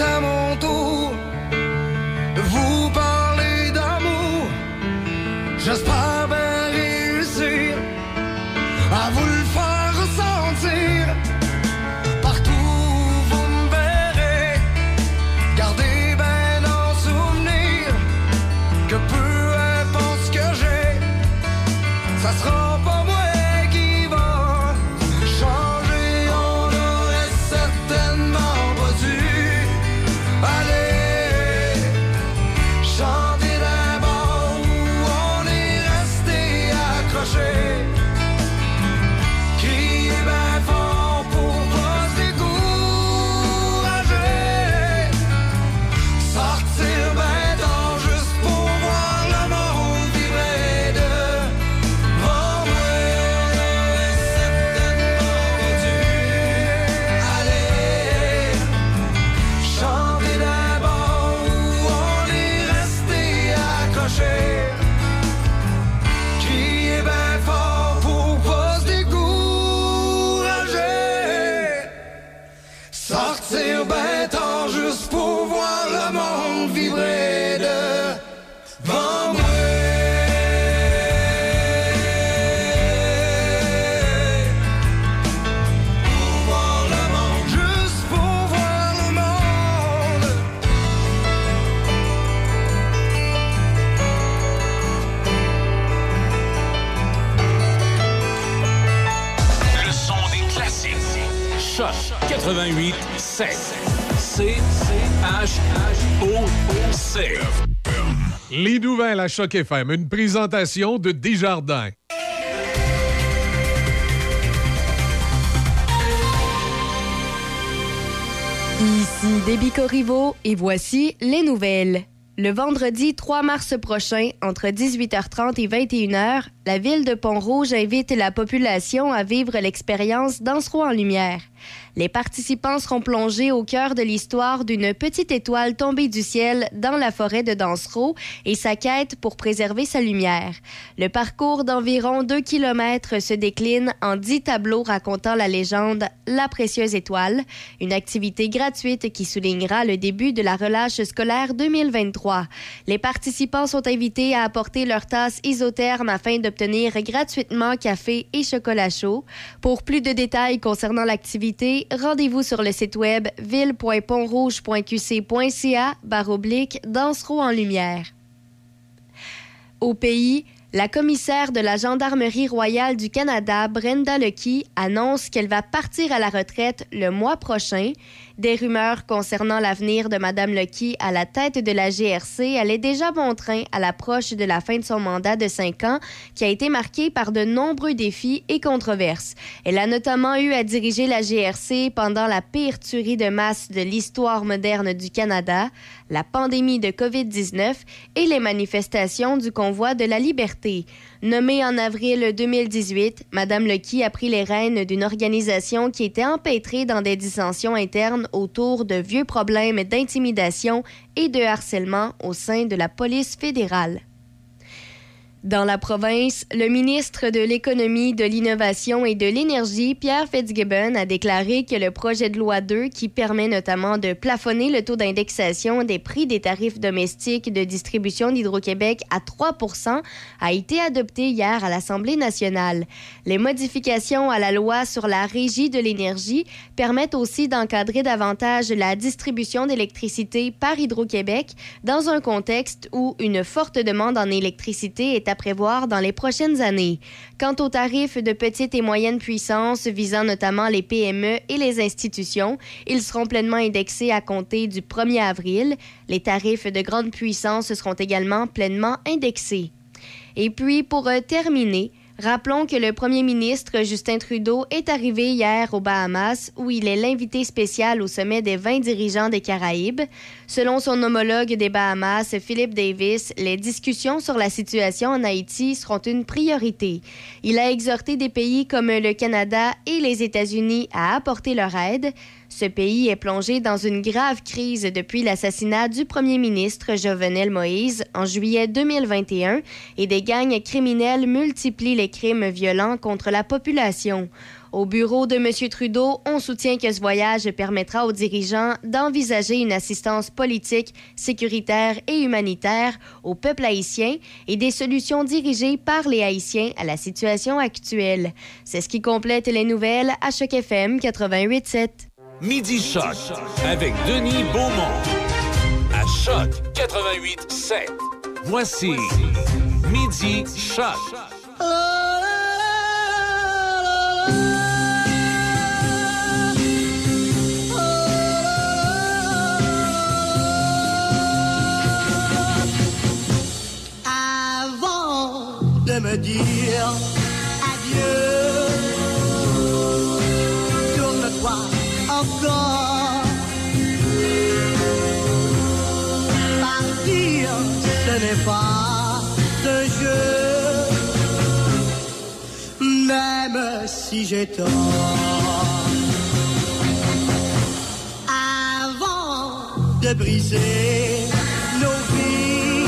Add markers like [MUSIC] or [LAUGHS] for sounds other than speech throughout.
Maintenant 88 7. C H O C. Les nouvelles à Choc FM, une présentation de Desjardins. Ici Déby Corriveau et voici les nouvelles. Le vendredi 3 mars prochain, entre 18h30 et 21h, la ville de Pont-Rouge invite la population à vivre l'expérience Dansereau en lumière. Les participants seront plongés au cœur de l'histoire d'une petite étoile tombée du ciel dans la forêt de Dansereau et sa quête pour préserver sa lumière. Le parcours d'environ 2 km se décline en 10 tableaux racontant la légende La précieuse étoile, une activité gratuite qui soulignera le début de la relâche scolaire 2023. Les participants sont invités à apporter leur tasse isotherme afin d'obtenir gratuitement café et chocolat chaud. Pour plus de détails concernant l'activité, rendez-vous sur le site web ville.pontrouge.qc.ca baroblique Dansereau en lumière. Au pays, la commissaire de la Gendarmerie royale du Canada, Brenda Lucky, annonce qu'elle va partir à la retraite le mois prochain. Des rumeurs concernant l'avenir de Mme Lucky à la tête de la GRC allaient déjà bon train à l'approche de la fin de son mandat de cinq ans, qui a été marqué par de nombreux défis et controverses. Elle a notamment eu à diriger la GRC pendant la pire tuerie de masse de l'histoire moderne du Canada, la pandémie de COVID-19 et les manifestations du convoi de la liberté. Nommée en avril 2018, Mme Lucky a pris les rênes d'une organisation qui était empêtrée dans des dissensions internes autour de vieux problèmes d'intimidation et de harcèlement au sein de la police fédérale. Dans la province, le ministre de l'Économie, de l'Innovation et de l'Énergie, Pierre Fitzgibbon, a déclaré que le projet de loi 2, qui permet notamment de plafonner le taux d'indexation des prix des tarifs domestiques de distribution d'Hydro-Québec à 3 a été adopté hier à l'Assemblée nationale. Les modifications à la loi sur la régie de l'énergie permettent aussi d'encadrer davantage la distribution d'électricité par Hydro-Québec dans un contexte où une forte demande en électricité est à prévoir dans les prochaines années. Quant aux tarifs de petite et moyenne puissance visant notamment les PME et les institutions, ils seront pleinement indexés à compter du 1er avril. Les tarifs de grande puissance seront également pleinement indexés. Et puis, pour euh, terminer, Rappelons que le premier ministre Justin Trudeau est arrivé hier aux Bahamas où il est l'invité spécial au sommet des 20 dirigeants des Caraïbes. Selon son homologue des Bahamas, Philip Davis, les discussions sur la situation en Haïti seront une priorité. Il a exhorté des pays comme le Canada et les États-Unis à apporter leur aide. Ce pays est plongé dans une grave crise depuis l'assassinat du premier ministre Jovenel Moïse en juillet 2021 et des gangs criminels multiplient les crimes violents contre la population. Au bureau de M. Trudeau, on soutient que ce voyage permettra aux dirigeants d'envisager une assistance politique, sécuritaire et humanitaire au peuple haïtien et des solutions dirigées par les Haïtiens à la situation actuelle. C'est ce qui complète les nouvelles à Choc FM 88.7. Midi Choc avec Denis Beaumont. À Choc 88.7. Voici Midi Choc. avant de me dire Partir, ce n'est pas un jeu. Même si j'ai tort. Avant de briser nos vies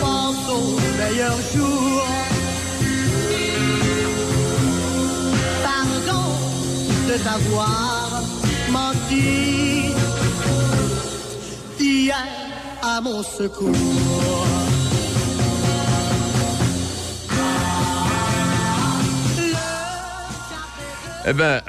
pense aux meilleurs jours. T'avoir menti. Hier à mon secours. Eh bien,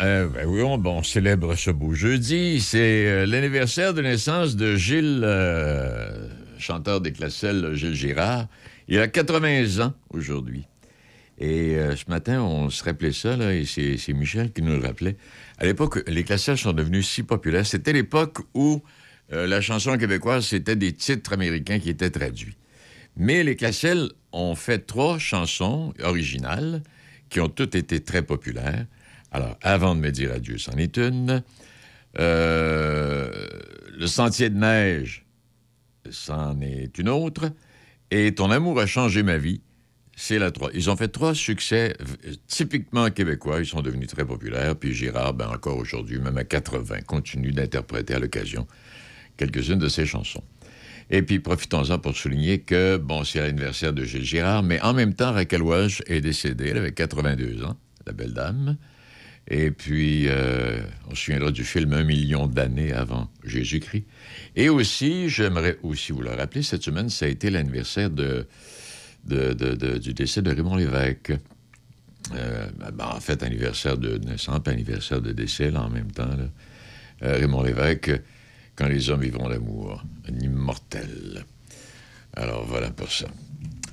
oui, on, bon, on célèbre ce beau jeudi. C'est euh, l'anniversaire de naissance de Gilles, euh, chanteur des Classelles, Gilles Girard. Il a 80 ans aujourd'hui. Et euh, ce matin, on se rappelait ça, et c'est Michel qui nous le rappelait. À l'époque, les Classelles sont devenus si populaires. C'était l'époque où euh, la chanson québécoise, c'était des titres américains qui étaient traduits. Mais les Classelles ont fait trois chansons originales qui ont toutes été très populaires. Alors, avant de me dire adieu, c'en est une. Euh, le Sentier de neige, c'en est une autre. Et Ton amour a changé ma vie, c'est la. Ils ont fait trois succès euh, typiquement québécois. Ils sont devenus très populaires. Puis Girard, ben, encore aujourd'hui, même à 80, continue d'interpréter à l'occasion quelques-unes de ses chansons. Et puis, profitons-en pour souligner que, bon, c'est l'anniversaire de Gilles Girard, mais en même temps, Raquel Welch est décédée. Elle avait 82 ans, la belle dame. Et puis, euh, on se souviendra du film Un million d'années avant Jésus-Christ. Et aussi, j'aimerais aussi vous le rappeler, cette semaine, ça a été l'anniversaire de, du décès de Raymond Lévesque. Euh, ben, en fait, anniversaire de naissance, anniversaire de décès, là, en même temps. Euh, Raymond Lévesque, Quand les hommes vivront l'amour, un immortel. Alors, voilà pour ça.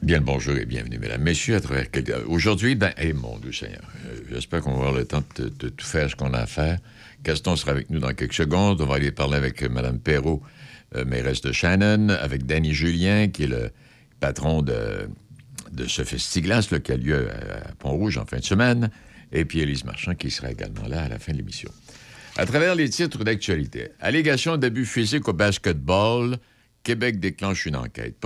Bien le bonjour et bienvenue, mesdames, messieurs, à travers. Aujourd'hui, ben, eh, mon Dieu Seigneur, euh, j'espère qu'on va avoir le temps de, tout faire ce qu'on a à faire. Gaston sera avec nous dans quelques secondes. On va aller parler avec Mme Perrault, mairesse de Shannon, avec Danny Julien, qui est le patron de, de ce festiglas là, qui a lieu à, Pont-Rouge en fin de semaine, et puis Élise Marchand, qui sera également là à la fin de l'émission. À travers les titres d'actualité, allégation d'abus physiques au basketball, Québec déclenche une enquête.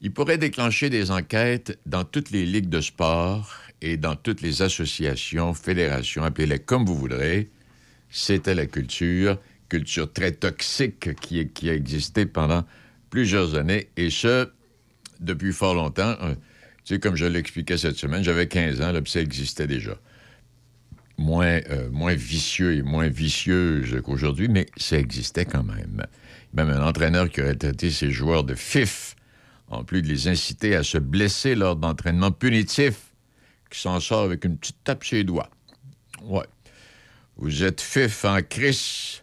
Il pourrait déclencher des enquêtes dans toutes les ligues de sport et dans toutes les associations, fédérations, appelez-les comme vous voudrez. C'était la culture, culture très toxique qui a existé pendant plusieurs années, et ce, depuis fort longtemps. Euh, Tu sais, comme je l'expliquais cette semaine, j'avais 15 ans, là, ça existait déjà. Moins, euh, vicieux et moins vicieuse qu'aujourd'hui, mais ça existait quand même. Même un entraîneur qui aurait traité ses joueurs de fif, en plus de les inciter à se blesser lors d'entraînements punitifs, qui s'en sort avec une petite tape sur les doigts. Ouais. Vous êtes fif en crise.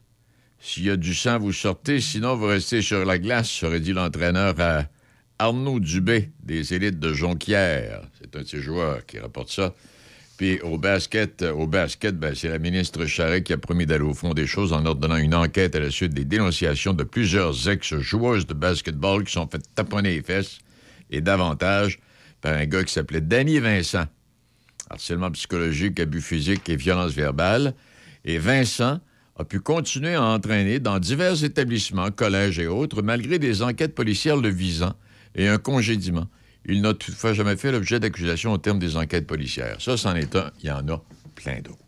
S'il y a du sang, vous sortez, sinon vous restez sur la glace, aurait dit l'entraîneur à Arnaud Dubé, des élites de Jonquière. C'est un de ses joueurs qui rapporte ça. Puis au basket, au basket, ben, c'est la ministre Charret qui a promis d'aller au fond des choses en ordonnant une enquête à la suite des dénonciations de plusieurs ex-joueuses de basketball qui sont faites taponner les fesses et davantage par un gars qui s'appelait Danny Vincent. Harcèlement psychologique, abus physique et violence verbale. Et Vincent a pu continuer à entraîner dans divers établissements, collèges et autres, malgré des enquêtes policières le visant et un congédiement. Il n'a toutefois jamais fait l'objet d'accusations au terme des enquêtes policières. Ça, c'en est un. Il y en a plein d'autres.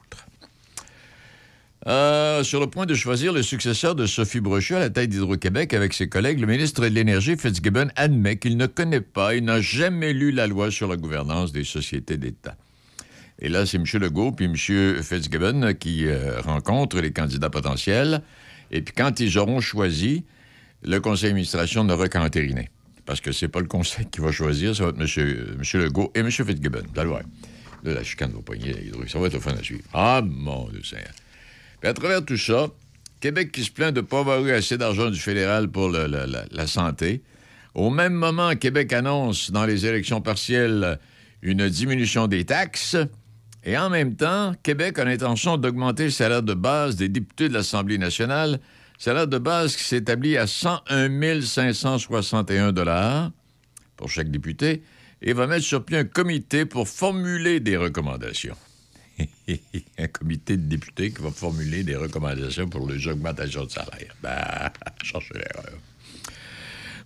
Euh, sur le point de choisir le successeur de Sophie Brochu à la tête d'Hydro-Québec avec ses collègues, le ministre de l'Énergie, Fitzgibbon, admet qu'il ne connaît pas et n'a jamais lu la loi sur la gouvernance des sociétés d'État. Et là, c'est M. Legault puis M. Fitzgibbon qui euh, rencontrent les candidats potentiels. Et puis quand ils auront choisi, le conseil d'administration n'aura qu'à entériner. Parce que c'est pas le conseil qui va choisir, ça va être M. Legault et M. Fitzgibbon. Vous allez. Là, la chicane va hydro. Ça va être le fun à suivre. Ah, mon Dieu Seigneur. Puis à travers tout ça, Québec qui se plaint de ne pas avoir eu assez d'argent du fédéral pour la santé. Au même moment, Québec annonce dans les élections partielles une diminution des taxes. Et en même temps, Québec a l'intention d'augmenter le salaire de base des députés de l'Assemblée nationale, salaire de base qui s'établit à 101 561 pour chaque député, et va mettre sur pied un comité pour formuler des recommandations. [LAUGHS] un comité de députés qui va formuler des recommandations pour les augmentations de salaire. [LAUGHS] Ben, l'erreur.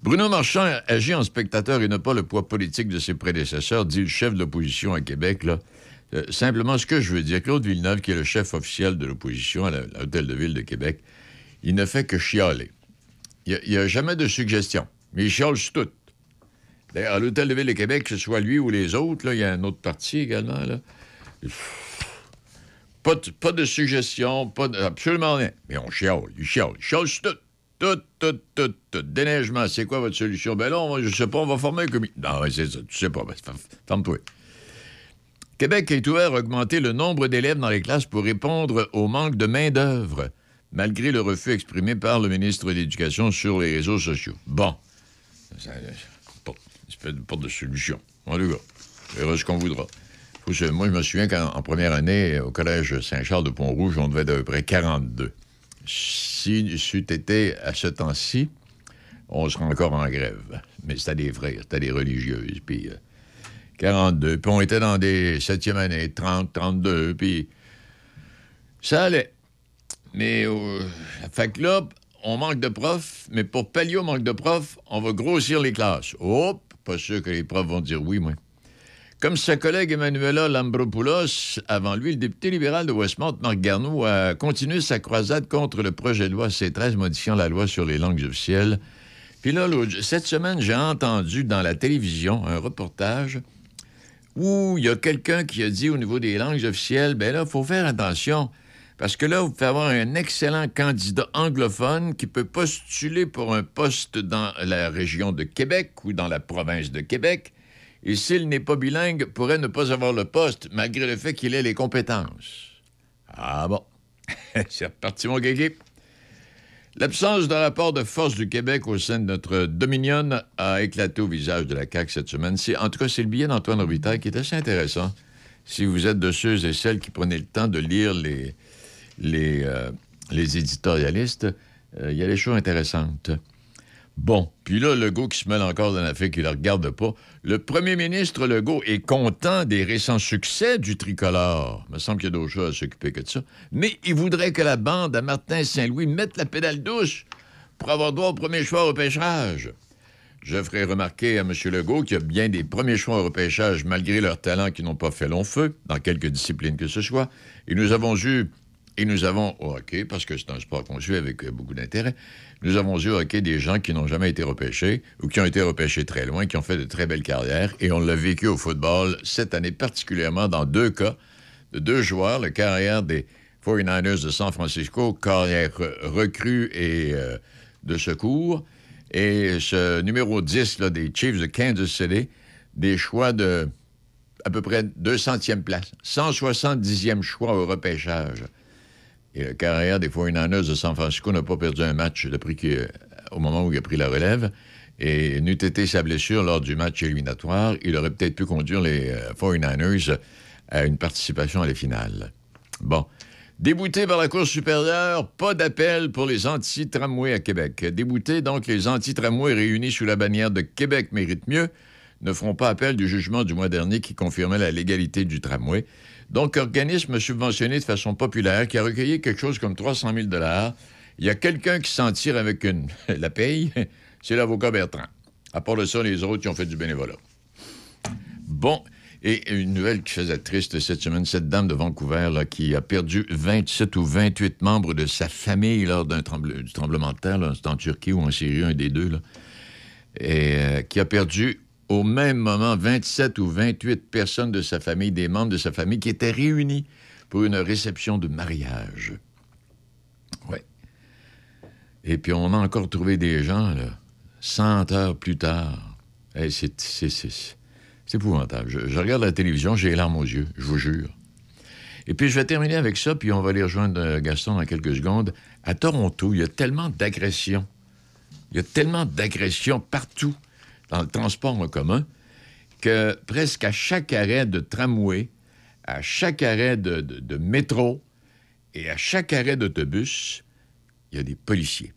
Bruno Marchand agit en spectateur et n'a pas le poids politique de ses prédécesseurs, dit le chef de l'opposition à Québec. Là. Euh, simplement, ce que je veux dire, Claude Villeneuve, qui est le chef officiel de l'opposition à l'Hôtel de Ville de Québec, il ne fait que chialer. Il n'y a, jamais de suggestion, mais il chiale tout. D'ailleurs, à l'Hôtel de Ville de Québec, que ce soit lui ou les autres, là, il y a un autre parti également. Pas de, suggestion, pas absolument rien. Mais on chiale, il chiale, il chiale tout. Tout, tout, tout, tout. Déneigement, c'est quoi votre solution? Ben là, on va- je sais pas, on va former un comité. Non, c'est ça, tu sais pas. Ben, ferme- ferme-toi. Québec est ouvert à augmenter le nombre d'élèves dans les classes pour répondre au manque de main-d'œuvre, malgré le refus exprimé par le ministre de l'Éducation sur les réseaux sociaux. Bon. Ça, pas, c'est pas de solution. En tout cas, on verra ce qu'on voudra. Moi, je me souviens qu'en en première année, au collège Saint-Charles de Pont-Rouge, on devait être à peu près 42. Si c'eût été à ce temps-ci, on serait encore en grève. Mais c'était des frères, c'était des religieuses. Puis euh, 42. Puis on était dans des septième années, 30, 32. Puis ça allait. Mais euh, fait que là, on manque de profs, mais pour pallier au manque de profs, on va grossir les classes. Hop, pas sûr que les profs vont dire oui, moi. Comme sa collègue Emmanuela Lambropoulos, avant lui, le député libéral de Westmont, Marc Garneau, a continué sa croisade contre le projet de loi C-13 modifiant la loi sur les langues officielles. Puis là, cette semaine, j'ai entendu dans la télévision un reportage où il y a quelqu'un qui a dit au niveau des langues officielles, ben là, il faut faire attention. Parce que là, vous pouvez avoir un excellent candidat anglophone qui peut postuler pour un poste dans la région de Québec ou dans la province de Québec. Et s'il n'est pas bilingue, pourrait ne pas avoir le poste, malgré le fait qu'il ait les compétences. Ah bon? [LAUGHS] C'est reparti, mon kéké. L'absence de rapport de force du Québec au sein de notre Dominion a éclaté au visage de la CAQ cette semaine. En tout cas, c'est le billet d'Antoine Robitaille qui est assez intéressant. Si vous êtes de ceux et celles qui prenaient le temps de lire les, les, euh, éditorialistes, euh, il y a des choses intéressantes. Bon, puis là, Legault qui se mêle encore dans l'affaire qui ne le regarde pas. Le premier ministre Legault est content des récents succès du tricolore. Il me semble qu'il y a d'autres choses à s'occuper que de ça. Mais il voudrait que la bande à Martin Saint-Louis mette la pédale douce pour avoir droit au premier choix au repêchage. Je ferai remarquer à M. Legault qu'il y a bien des premiers choix au repêchage, malgré leurs talents qui n'ont pas fait long feu, dans quelques disciplines que ce soit. Et nous avons eu, et nous avons hockey, parce que c'est un sport qu'on suit avec euh, beaucoup d'intérêt, nous avons eu au hockey des gens qui n'ont jamais été repêchés, ou qui ont été repêchés très loin, qui ont fait de très belles carrières, et on l'a vécu au football cette année particulièrement dans deux cas, de deux joueurs, le carrière des 49ers de San Francisco, carrière re- recrue et euh, de secours, et ce numéro 10 là, des Chiefs de Kansas City, des choix de à peu près 200e place, 170e choix au repêchage. Le carrière des 49ers de San Francisco n'a pas perdu un match depuis que- au moment où il a pris la relève. Et n'eût été sa blessure lors du match éliminatoire, il aurait peut-être pu conduire les euh, 49ers à une participation à la finale. Bon. Débouté par la Cour supérieure, pas d'appel pour les anti-tramways à Québec. Débouté, donc, les anti-tramways réunis sous la bannière de Québec méritent mieux ne feront pas appel du jugement du mois dernier qui confirmait la légalité du tramway. Donc, organisme subventionné de façon populaire qui a recueilli quelque chose comme 300 000 Il y a quelqu'un qui s'en tire avec une [LAUGHS] la paye, [LAUGHS] c'est l'avocat Bertrand. À part de ça, les autres, qui ont fait du bénévolat. Bon, et une nouvelle qui faisait triste cette semaine, cette dame de Vancouver qui a perdu 27 ou 28 membres de sa famille lors d'un tremble- du tremblement de terre, c'est en Turquie ou en Syrie, un des deux, et euh, qui a perdu au même moment 27 ou 28 personnes de sa famille, des membres de sa famille, qui étaient réunis pour une réception de mariage. Oui. Et puis on a encore trouvé des gens, là, 100 heures plus tard. C'est épouvantable. Je, je regarde la télévision, j'ai les larmes aux yeux, je vous jure. Et puis, je vais terminer avec ça, puis on va aller rejoindre euh, Gaston dans quelques secondes. À Toronto, il y a tellement d'agressions. Il y a tellement d'agressions partout dans le transport en commun que presque à chaque arrêt de tramway, à chaque arrêt de, métro et à chaque arrêt d'autobus, il y a des policiers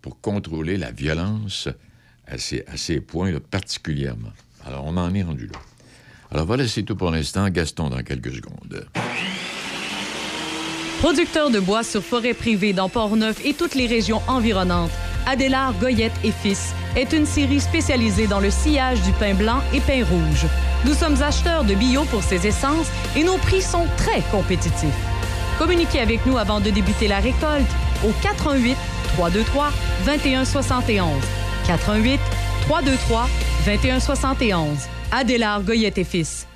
pour contrôler la violence à ces, à ces points-là particulièrement. Alors, on en est rendu là. Alors voilà, c'est tout pour l'instant. Gaston dans quelques secondes. Producteur de bois sur forêt privée dans Port-Neuf et toutes les régions environnantes, Adélard Goyette et Fils est une série spécialisée dans le sillage du pain blanc et pain rouge. Nous sommes acheteurs de bio pour ces essences et nos prix sont très compétitifs. Communiquez avec nous avant de débuter la récolte au 88 323 2171. 88 323 2171. Adélard Goyette et Fils,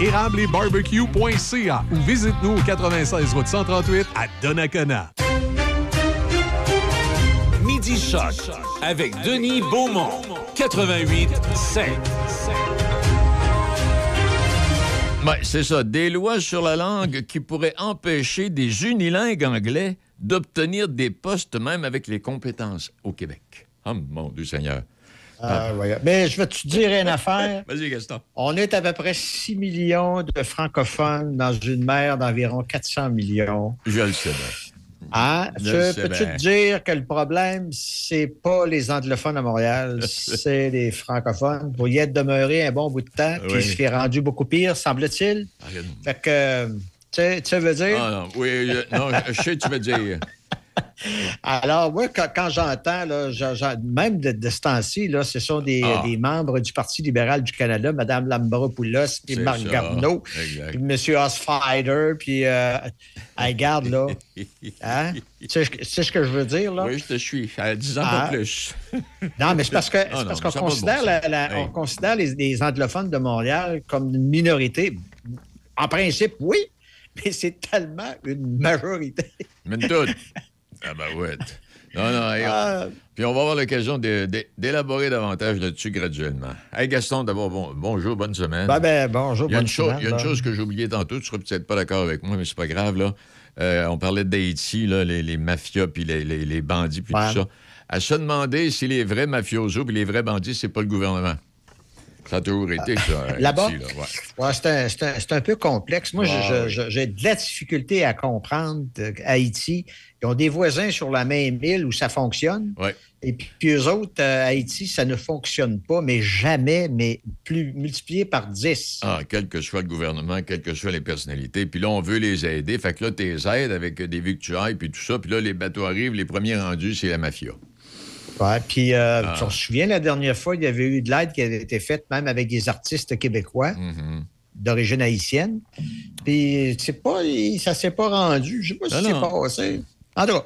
érableetbarbecue.ca ou visite-nous au 96 route 138 à Donnacona. Midi Choc avec Denis Beaumont. 88 5. Ouais, c'est ça. Des lois sur la langue qui pourraient empêcher des unilingues anglais d'obtenir des postes même avec les compétences au Québec. Oh mon Dieu Seigneur. Ah, voyons. Mais je vais te dire une affaire. [LAUGHS] Vas-y, Gaston. On est à peu près 6 millions de francophones dans une mer d'environ 400 millions. Je le sais bien. Hein? Peux-tu te dire que le problème, c'est pas les anglophones à Montréal, [LAUGHS] c'est les francophones? Pour y être demeuré un bon bout de temps, puis Oui. ce qui est rendu beaucoup pire, semble-t-il. Fait que, tu sais- veut dire? Ah non, oui, je, non, je sais, tu veux dire. [LAUGHS] Alors, moi, quand, quand j'entends, même de, de ce temps-ci, là, ce sont des, Ah. des membres du Parti libéral du Canada, Mme Lambropoulos, puis Marc ça. Garneau, Exact. puis M. Osfider, puis euh, là. [LAUGHS] Hein? tu, sais, tu sais ce que je veux dire, là? Oui, je te suis. À 10 ans, Ah. pas plus. [LAUGHS] Non, mais c'est parce Ah qu'on bon considère, sens. la- la- Hey. on considère les, les anglophones de Montréal comme une minorité. En principe, oui, mais c'est tellement une majorité. Mais tout. Ah ben ouais. Non, non, hey, Ah, Puis on va avoir l'occasion d'élaborer davantage là-dessus graduellement. Hey Gaston, d'abord, bon, bonjour, bonne semaine. ben, ben, bonjour, il y a bonne une, chose, semaine, il y a une chose que j'ai oubliée tantôt, tu seras peut-être pas d'accord avec moi, mais c'est pas grave, là. Euh, on parlait d'Haïti, là, les, les mafias, puis les, les- les bandits, puis Ouais. tout ça. À se demander si les vrais mafiosos puis les vrais bandits, c'est pas le gouvernement. Ça a toujours été, ça. Haïti, Là-bas? là, ouais. Ouais, c'est un, un- peu complexe. Moi, Ah, j'ai de la difficulté à comprendre euh, Haïti. Ils ont des voisins sur la même île où ça fonctionne. Ouais. Et puis, puis eux autres, euh, Haïti, ça ne fonctionne pas, mais jamais, mais plus multiplié par 10. Ah, quel que soit le gouvernement, quelles que soient les personnalités. Puis là, on veut les aider. Fait que là, t'es aides avec des victuailles, puis tout ça. Puis là, les bateaux arrivent, les premiers rendus, c'est la mafia. Ouais, puis, euh, Ah. tu te souviens, la dernière fois, il y avait eu de l'aide qui avait été faite même avec des artistes québécois Mhm. d'origine haïtienne. Puis, c'est pas, ça s'est pas rendu. Je sais pas Non, si c'est non. passé. En tout cas,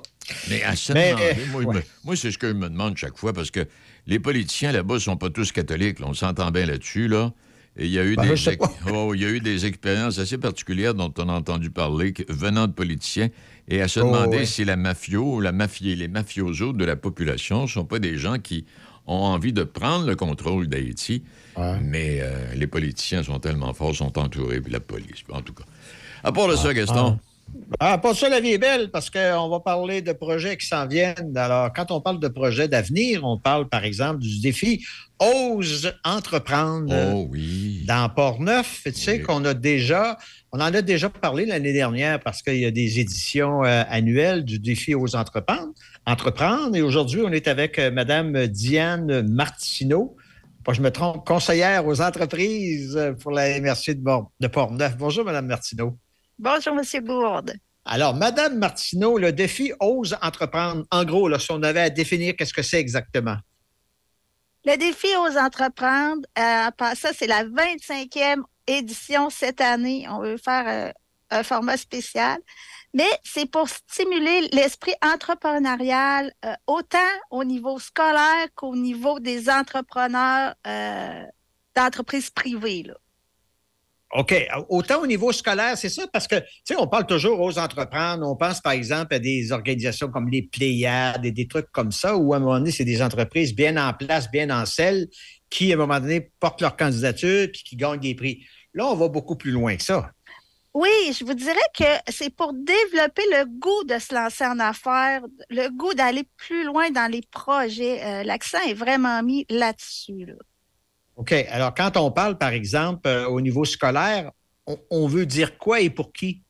Mais à se demander, euh, moi, ouais. me- moi, c'est ce que je me demande chaque fois, parce que les politiciens là-bas ne sont pas tous catholiques. là. on s'entend bien là-dessus. Là. Et il y, a eu Ben, des ex-. [LAUGHS] Oh, il y a eu des expériences assez particulières dont on a entendu parler venant de politiciens. Et à se Oh, demander ouais. si la mafio, la mafia, les mafiosos de la population ne sont pas des gens qui ont envie de prendre le contrôle d'Haïti. Ouais. Mais euh, les politiciens sont tellement forts, sont entourés, puis la police, en tout cas. À part de ça, Gaston, Ah, pas ça, la vie est belle, parce qu'on va parler de projets qui s'en viennent. Alors, quand on parle de projets d'avenir, on parle, par exemple, du défi Ose entreprendre oh oui. dans Port-Neuf. Tu sais qu'on a déjà, on en a déjà parlé l'année dernière parce qu'il y a des éditions euh, annuelles du défi Ose entreprendre. entreprendre. Et aujourd'hui, on est avec euh, Mme Diane Martineau, Moi, je me trompe, conseillère aux entreprises euh, pour la MRC de, Portneuf. Bonjour, Mme Martineau. Bonjour, M. Gourde. Alors, Madame Martineau, le défi Ose entreprendre, en gros, là, si on avait à définir qu'est-ce que c'est exactement. Le défi aux entreprendre, euh, ça, c'est la 25e édition cette année. On veut faire euh, un format spécial. Mais c'est pour stimuler l'esprit entrepreneurial, euh, autant au niveau scolaire qu'au niveau des entrepreneurs d'entreprises privées. là. OK. Autant au niveau scolaire, c'est ça, parce que, tu sais, on parle toujours aux entreprendre. On pense, par exemple, à des organisations comme les Pléiades et des trucs comme ça, où, à un moment donné, c'est des entreprises bien en place, bien en selle, qui, à un moment donné, portent leur candidature puis qui gagnent des prix. Là, on va beaucoup plus loin que ça. Oui, je vous dirais que c'est pour développer le goût de se lancer en affaires, le goût d'aller plus loin dans les projets. Euh, L'accent est vraiment mis là-dessus. là. OK. Alors, quand on parle, par exemple, euh, au niveau scolaire, on, veut dire quoi et pour qui?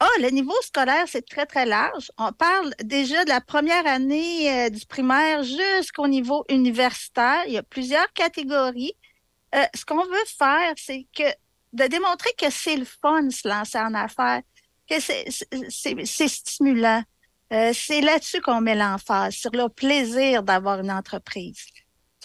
Ah, le niveau scolaire, c'est très, très large. On parle déjà de la première année euh, du primaire jusqu'au niveau universitaire. Il y a plusieurs catégories. Euh, ce qu'on veut faire, c'est que de démontrer que c'est le fun se lancer en affaires, que c'est stimulant. C'est là-dessus qu'on met l'emphase, sur le plaisir d'avoir une entreprise.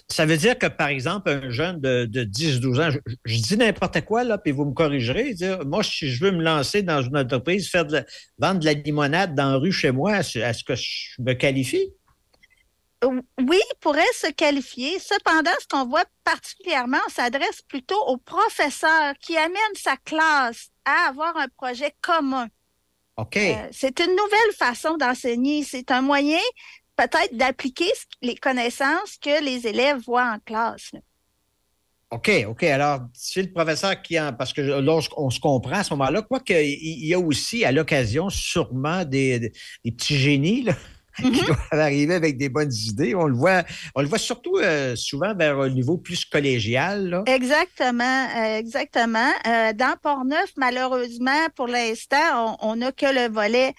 Ça veut dire que, par exemple, un jeune de, de 10-12 ans, je, je dis n'importe quoi, là, puis vous me corrigerez, dire, moi, si je veux me lancer dans une entreprise, faire de la- vendre de la limonade dans la rue chez moi, est-ce est-ce que je me qualifie? Oui, il pourrait se qualifier. Cependant, ce qu'on voit particulièrement, on s'adresse plutôt aux professeurs qui amènent sa classe à avoir un projet commun. OK. Euh, c'est une nouvelle façon d'enseigner. C'est un moyen peut-être d'appliquer les connaissances que les élèves voient en classe. là. OK, OK. Alors, c'est le professeur qui en. Parce que lorsqu'on se comprend à ce moment-là, quoi qu'il y a aussi à l'occasion sûrement des, petits génies là, [LAUGHS] qui doivent arriver avec des bonnes idées. On le voit, on le voit surtout euh, souvent vers un niveau plus collégial. Là. Exactement, euh, exactement. Euh, dans Port-Neuf, malheureusement, pour l'instant, on on n'a que le volet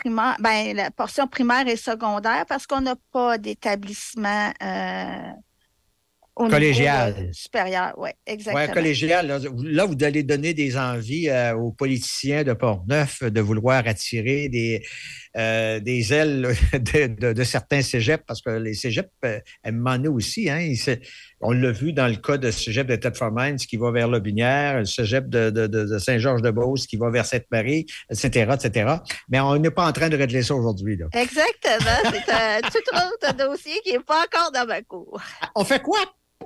primaire, ben, la portion primaire et secondaire parce qu'on n'a pas d'établissement euh, au niveau, Collégial. euh, supérieur. Oui, exactement. Oui, collégial. Là, vous- là, vous allez donner des envies euh, aux politiciens de Port-Neuf de vouloir attirer des, euh, des ailes [LAUGHS] de, de- de certains cégeps, parce que les cégeps, euh, aussi, hein, ils on l'a vu dans le cas de cégep de Mines qui va vers Lobinière, le cégep de, de- de- de Saint-Georges-de-Beauce qui va vers Sainte-Marie, etc., etc. Mais on n'est pas en train de régler ça aujourd'hui. là. Exactement. C'est un [LAUGHS] tout autre dossier qui n'est pas encore dans ma cour. On fait quoi?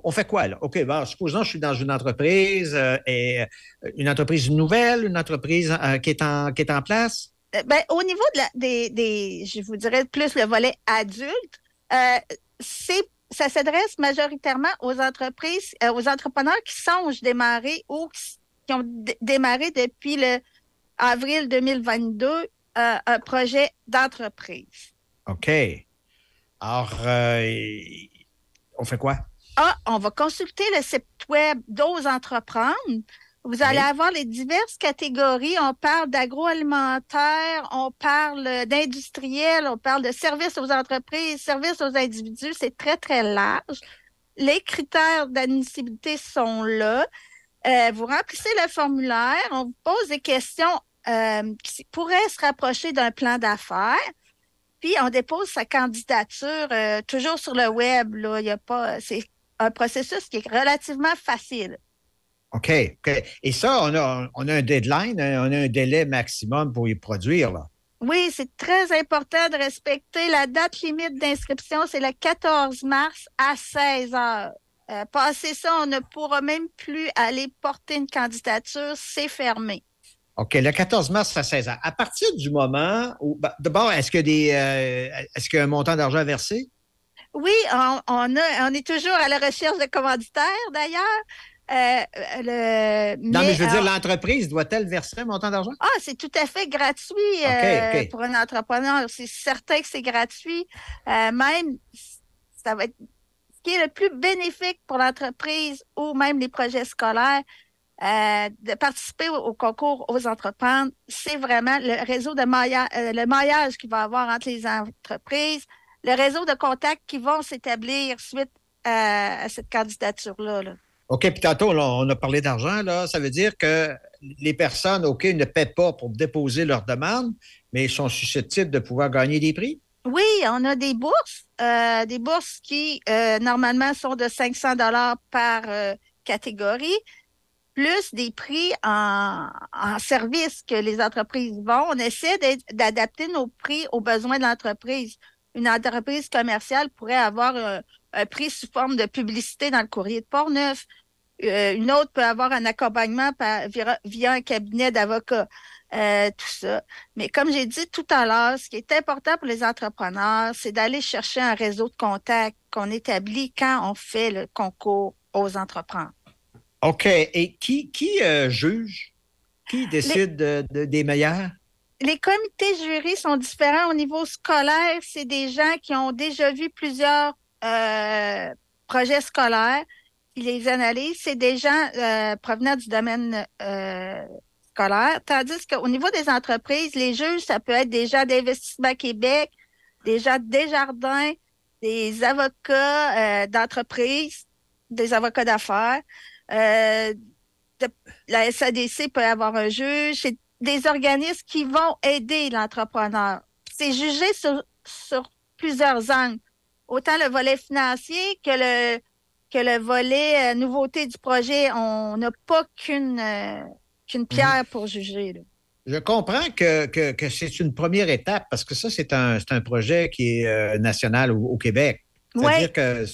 On fait quoi, là? OK, bon, supposons que je suis dans une entreprise, euh, et, euh, une entreprise nouvelle, une entreprise euh, qui, est en, qui est en place? Euh, Ben, au niveau de la- des, des, je vous dirais plus le volet adulte, euh, c'est, ça s'adresse majoritairement aux entreprises, euh, aux entrepreneurs qui songent démarrer ou qui, qui ont démarré depuis le avril 2022 euh, un projet d'entreprise. OK. Alors, on fait quoi? Ah, on va consulter le site web d'Ose Entreprendre. Vous allez Oui. avoir les diverses catégories. On parle d'agroalimentaire, on parle d'industriel, on parle de services aux entreprises, services aux individus. C'est très, très large. Les critères d'admissibilité sont là. Euh, vous remplissez le formulaire, on vous pose des questions euh, qui pourraient se rapprocher d'un plan d'affaires. Puis on dépose sa candidature euh, toujours sur le web. Là. Il y a pas, c'est un processus qui est relativement facile. OK. OK. Et ça, on a, on a un deadline, hein, on a un délai maximum pour y produire. Là. Oui, c'est très important de respecter la date limite d'inscription, c'est le 14 mars à 16 heures. Euh, passé ça, on ne pourra même plus aller porter une candidature, c'est fermé. OK, le 14 mars à 16 ans. À partir du moment où. ben, D'abord, est-ce qu'il y euh, est-ce qu'il y a un montant d'argent à verser? Oui, on, on a, on est toujours à la recherche de commanditaires d'ailleurs. Euh, le, Non, mais je veux dire, euh, l'entreprise doit-elle verser un montant d'argent? Ah, c'est tout à fait gratuit euh, pour un entrepreneur. C'est certain que c'est gratuit. Euh, même, ça va être ce qui est le plus bénéfique pour l'entreprise ou même les projets scolaires. euh, de participer au, au concours aux entreprises, c'est vraiment le réseau de maillage, le maillage qu'il va y avoir entre les entreprises, le réseau de contacts qui vont s'établir suite à, à cette candidature-là. là. OK, puis tantôt, on a parlé d'argent. Ça veut dire que les personnes, OK, ne paient pas pour déposer leur demande, mais sont susceptibles de pouvoir gagner des prix? Oui, on a des bourses, euh, des bourses qui euh, normalement sont de 500 dollars par euh, catégorie, plus des prix en, en service que les entreprises vont. On essaie d'adapter nos prix aux besoins de l'entreprise. Une entreprise commerciale pourrait avoir prix sous forme de publicité dans le courrier de Portneuf. Euh, une autre peut avoir un accompagnement par- via, via un cabinet d'avocats. Euh, tout ça. Mais comme j'ai dit tout à l'heure, ce qui est important pour les entrepreneurs, c'est d'aller chercher un réseau de contacts qu'on établit quand on fait le concours aux entrepreneurs. OK. Et qui, qui euh, juge? Qui décide de- de- des meilleurs? Les comités jurys sont différents au niveau scolaire. C'est des gens qui ont déjà vu plusieurs euh, projets scolaires. Ils les analysent. C'est des gens euh, provenant du domaine euh, scolaire. Tandis qu'au niveau des entreprises, les juges, ça peut être des gens d'Investissement Québec, des gens de Desjardins, des avocats d'entreprise, des avocats d'affaires. La SADC peut avoir un juge. C'est des organismes qui vont aider l'entrepreneur. C'est jugé sur, sur plusieurs angles. Autant le volet financier que le, que le volet euh, nouveauté du projet. On n'a pas qu'une euh, qu'une pierre pour juger. là. Je comprends que, que, que c'est une première étape parce que ça, c'est un, un projet qui est euh, national au, au Québec. C'est-à-dire Ouais. que,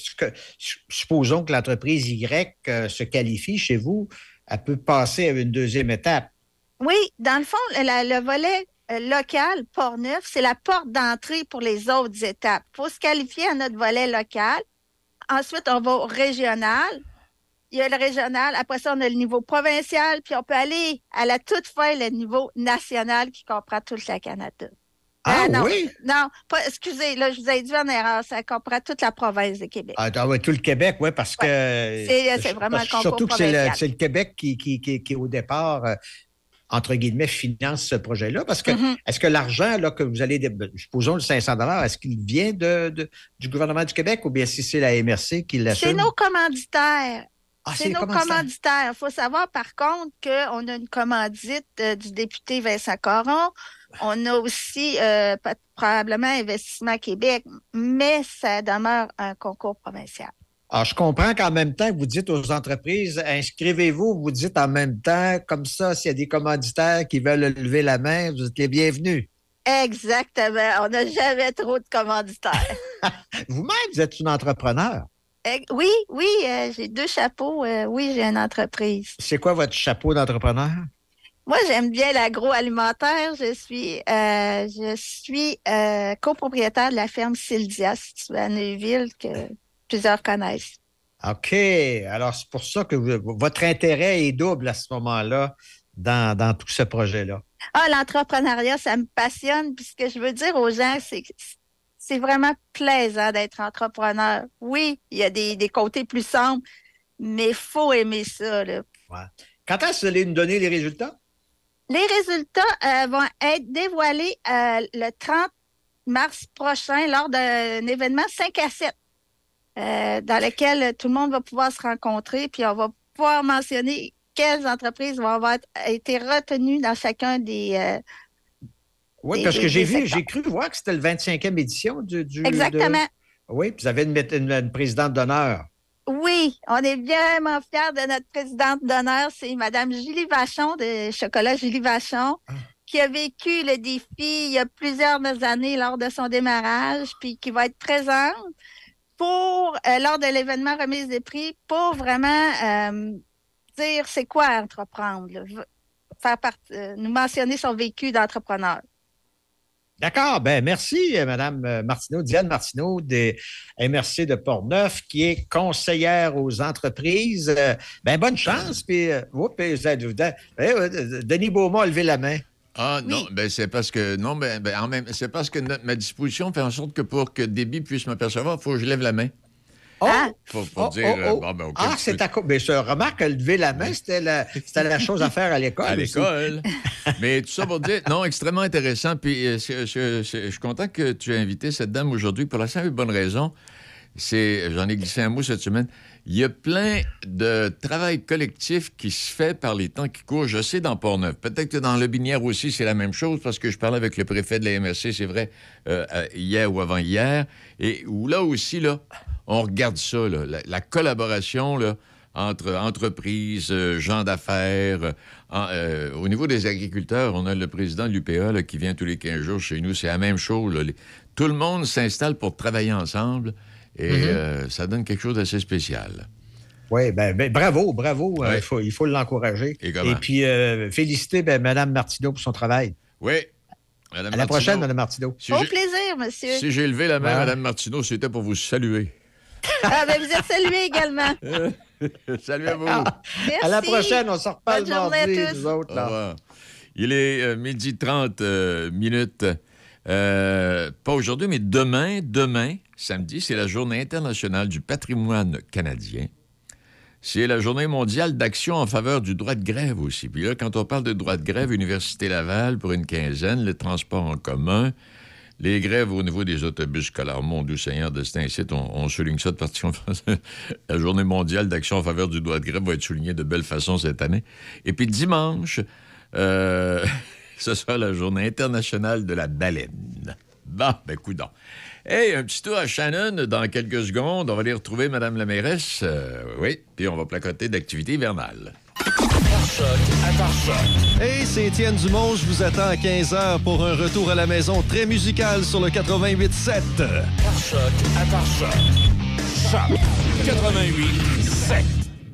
supposons que l'entreprise Y se qualifie chez vous, elle peut passer à une deuxième étape. Oui, dans le fond, la- le volet local, Port-Neuf, c'est la porte d'entrée pour les autres étapes. Il faut se qualifier à notre volet local. Ensuite, on va au régional. Il y a le régional. Après ça, on a le niveau provincial. Puis on peut aller à la toute fin, le niveau national qui comprend tout le Canada. Ah Euh, non, oui? Non, pas, excusez, là, je vous ai dit en erreur. Ça comprend toute la province de Québec. Ah, tout le Québec, oui, parce que. C'est- vraiment parce- Surtout que c'est le, Québec qui, qui, qui, qui, au départ, euh, entre guillemets, finance ce projet-là. Parce que Mhm. est-ce que l'argent là, que vous allez, dé- supposons le 500 est-ce qu'il vient de, de- du gouvernement du Québec ou bien si c'est la MRC qui C'est l'assume? nos commanditaires. Ah, c'est nos commanditaires. Il faut savoir, par contre, qu'on a une commandite euh, du député Vincent Coron. On a aussi euh, probablement Investissement Québec, mais ça demeure un concours provincial. Alors, je comprends qu'en même temps, vous dites aux entreprises, inscrivez-vous, vous dites en même temps, comme ça, s'il y a des commanditaires qui veulent lever la main, vous êtes les bienvenus. Exactement. On n'a jamais trop de commanditaires. [LAUGHS] Vous-même, vous êtes une entrepreneur. Eh, oui, oui, euh, j'ai deux chapeaux. euh, oui, j'ai une entreprise. C'est quoi votre chapeau d'entrepreneur? Moi, j'aime bien l'agroalimentaire. Je suis, euh, je suis copropriétaire de la ferme située à Neuville, que plusieurs connaissent. OK. Alors, c'est pour ça que vous- votre intérêt est double à ce moment-là dans, dans tout ce projet-là. Ah, l'entrepreneuriat, ça me passionne. Puis ce que je veux dire aux gens, c'est que c'est vraiment plaisant d'être entrepreneur. Oui, il y a des, des côtés plus sombres, mais il faut aimer ça. là. Quand est-ce que vous allez nous donner les résultats? Les résultats euh, vont être dévoilés euh, le 30 mars prochain lors d'un événement 5 à 7 euh, dans lequel tout le monde va pouvoir se rencontrer, puis on va pouvoir mentionner quelles entreprises vont avoir été retenues dans chacun des... euh, Oui, Des- parce que j'ai vu, j'ai cru voir que c'était le 25e édition du. du- Exactement. de- Oui, puis vous avez une, une- une présidente d'honneur. Oui, on est vraiment fiers de notre présidente d'honneur. C'est Mme Julie Vachon de Chocolat Julie Vachon, qui a vécu le défi il y a plusieurs années lors de son démarrage, puis qui va être présente pour, euh, lors de l'événement remise des prix, pour vraiment euh, dire c'est quoi entreprendre, faire part- euh, nous mentionner son vécu d'entrepreneur. D'accord. Ben, merci, euh, Martineau, Diane Martineau des MRC de Portneuf, qui est conseillère aux entreprises. Ben, bonne chance. Puis, oups, Denis Beaumont a levé la main. Ah non, ben c'est parce que non, ben, ben, en même, c'est parce que notre- ma disposition fait en sorte que pour que Déby puisse me percevoir, il faut que je lève la main. Oh! Pour, pour Oh, dire, oh, oh. bon, ben, ah, c'est à cause. Mais je remarque que lever la main, c'était la, c'était la chose à faire à l'école. [LAUGHS] à l'école. Mais tout ça pour dire, non, extrêmement intéressant. Puis euh, je, je- je suis content que tu aies invité cette dame aujourd'hui pour la simple et bonne raison. c'est, j'en ai glissé un mot cette semaine, il y a plein de travail collectif qui se fait par les temps qui courent. Je sais dans Port-Neuf. Peut-être que dans le Binière aussi, c'est la même chose parce que je parlais avec le préfet de la MRC, c'est vrai, euh, hier ou avant-hier, et où là aussi, là, on regarde ça, la, la collaboration, là, entre entreprises, euh, gens d'affaires. euh, au niveau des agriculteurs, on a le président de l'UPA qui vient tous les 15 jours chez nous. C'est la même chose. tout le monde s'installe pour travailler ensemble et Mhm. euh, ça donne quelque chose d'assez spécial. Oui, ben, ben, bravo, bravo. euh, faut, il faut l'encourager. Et comment? puis, euh, féliciter ben, Mme Martineau pour son travail. Oui. À Madame la Martineau, prochaine, Mme Martineau. Si Au plaisir, monsieur. si j'ai levé la main, Ouais. Madame Martineau, c'était pour vous saluer. [LAUGHS] Ah, ben, vous êtes salué également. [LAUGHS] Salut à vous. Merci. À la prochaine, on se reparle Bonne journée à mardi, tous. nous autres. Au là. revoir. Il est euh, midi 30 euh, minutes. Euh, pas aujourd'hui, mais demain, demain, samedi, c'est la journée internationale du patrimoine canadien. C'est la journée mondiale d'action en faveur du droit de grève aussi. Puis là, quand on parle de droit de grève, Université Laval pour une quinzaine, le transport en commun, les grèves au niveau des autobus scolaires, mon doux Seigneur de cet on, on souligne ça de partie. [LAUGHS] la journée mondiale d'action en faveur du droit de grève va être soulignée de belle façon cette année. Et puis dimanche, euh, [LAUGHS] ce sera la journée internationale de la baleine. Bon, ben coudon. Hey, un petit tour à Shannon dans quelques secondes. On va aller retrouver Madame la mairesse. euh, oui, puis on va placoter d'activité hivernale. Hey, c'est Étienne Dumont. Je vous attends à 15h pour un retour à la maison très musical sur le 88.7. Choc 88 7.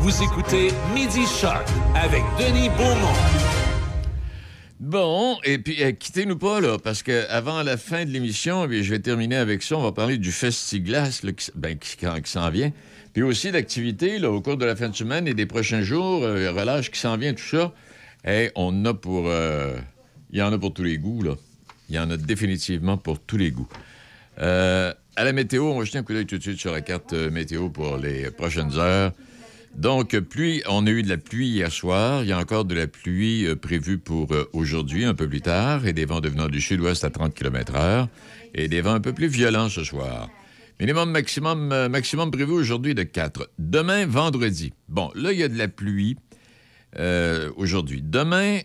Vous écoutez Midi Choc avec Denis Beaumont. Bon, et puis euh, quittez-nous pas, là, parce que avant la fin de l'émission, eh je vais terminer avec ça. On va parler du Festiglas qui, ben, qui, qui- s'en vient. Puis aussi d'activités là, au cours de la fin de semaine et des prochains jours, euh, relâche qui s'en vient, tout ça. Et on en a pour. euh, Il y en a pour tous les goûts, là. Il y en a définitivement pour tous les goûts. Euh, à la météo, on va jeter un coup d'œil tout de suite sur la carte météo pour les prochaines heures. Donc, pluie, on a eu de la pluie hier soir. Il y a encore de la pluie euh, prévue pour euh, aujourd'hui, un peu plus tard, et des vents devenant du sud-ouest à 30 km/h, et des vents un peu plus violents ce soir. Minimum maximum, euh, maximum prévu aujourd'hui de 4. Demain, vendredi. Bon, là, il y a de la pluie aujourd'hui. Demain,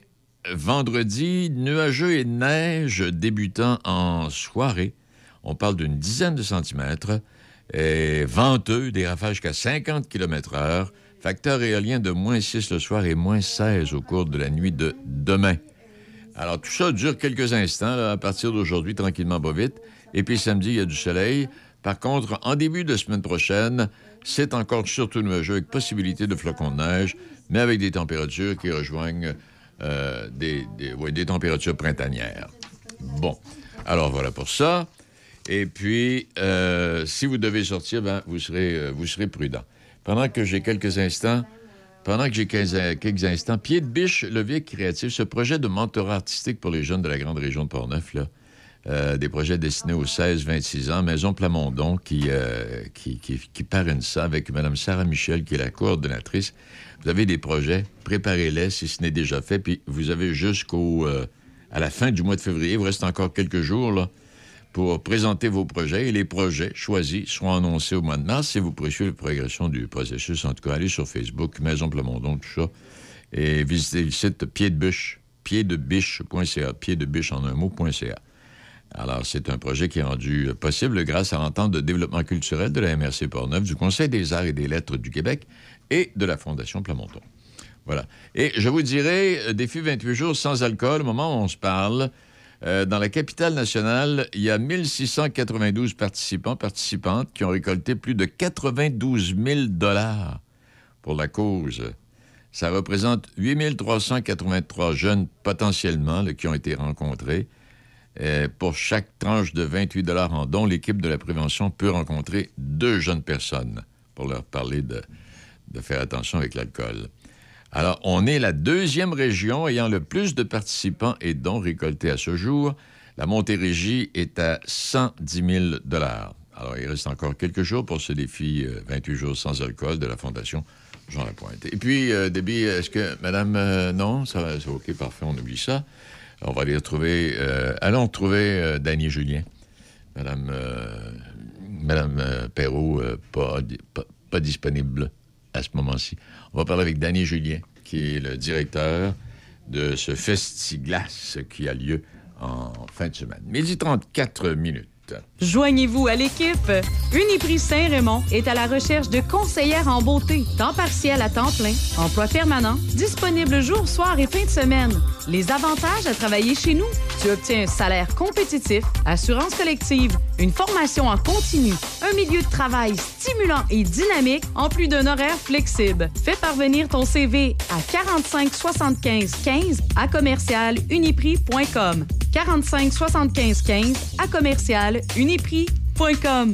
vendredi, nuageux et neige débutant en soirée. On parle d'une dizaine de centimètres. Et venteux, des rafales jusqu'à 50 km/h. Facteur éolien de moins 6 le soir et moins 16 au cours de la nuit de demain. Alors, tout ça dure quelques instants, à partir d'aujourd'hui, tranquillement, pas vite. Et puis samedi, il y a du soleil. Par contre, en début de semaine prochaine, c'est encore surtout nuageux avec possibilité de flocons de neige, mais avec des températures qui rejoignent euh, des températures printanières. Bon, alors voilà pour ça. Et puis, euh, si vous devez sortir, ben, vous, serez, euh, vous serez prudent. Pendant que j'ai quelques instants, pendant que j'ai 15 in- quelques instants, Pied Biche, le créatif, ce projet de mentorat artistique pour les jeunes de la grande région de Portneuf, là, euh, des projets destinés aux 16-26 ans, Maison Plamondon qui, qui, parraine ça avec Mme Sarah Michel, qui est la coordonnatrice. Vous avez des projets, préparez-les si ce n'est déjà fait, puis vous avez jusqu'au à la fin du mois de février, il vous reste encore quelques jours là, pour présenter vos projets et les projets choisis seront annoncés au mois de mars. Si vous poursuivez la progression du processus, en tout cas, allez sur Facebook, Maison Plamondon, tout ça, et visitez le site pieddebiche, pieddebiche.ca, pieddebiche en un mot.ca. Alors, c'est un projet qui est rendu possible grâce à l'entente de développement culturel de la MRC Portneuf, du Conseil des arts et des lettres du Québec et de la Fondation Plamondon. Voilà. Et je vous dirai, euh, défi 28 jours sans alcool, au moment où on se parle, euh, dans la capitale nationale, il y a 1692 participants, participantes qui ont récolté plus de 92 000 dollars pour la cause. Ça représente 8 383 jeunes potentiellement qui ont été rencontrés. Euh, pour chaque tranche de 28 en dons, l'équipe de la prévention peut rencontrer deux jeunes personnes pour leur parler de faire attention avec l'alcool. Alors, on est la deuxième région ayant le plus de participants et dons récoltés à ce jour. La Montérégie est à 110 000 Alors, il reste encore quelques jours pour ce défi euh, 28 jours sans alcool de la Fondation Jean Lapointe. Et puis, euh, est-ce que Madame... euh, non, ça va, c'est OK, parfait, on oublie ça. On va aller retrouver... euh, allons retrouver euh, Dany Julien. Madame, euh, Madame euh, Perrault, euh, pas disponible à ce moment-ci. On va parler avec Danny Julien, qui est le directeur de ce Festiglas qui a lieu en fin de semaine. Midi 34 minutes. Joignez-vous à l'équipe. Uniprix Saint-Raymond est à la recherche de conseillères en beauté, temps partiel à temps plein, emploi permanent, disponible jour, soir et fin de semaine. Les avantages à travailler chez nous? Tu obtiens un salaire compétitif, assurance collective, une formation en continu, un milieu de travail stimulant et dynamique, en plus d'un horaire flexible. Fais parvenir ton CV à 45 75 15 à commercial uniprix.com. 45 75 15 à commercial uniprix.com.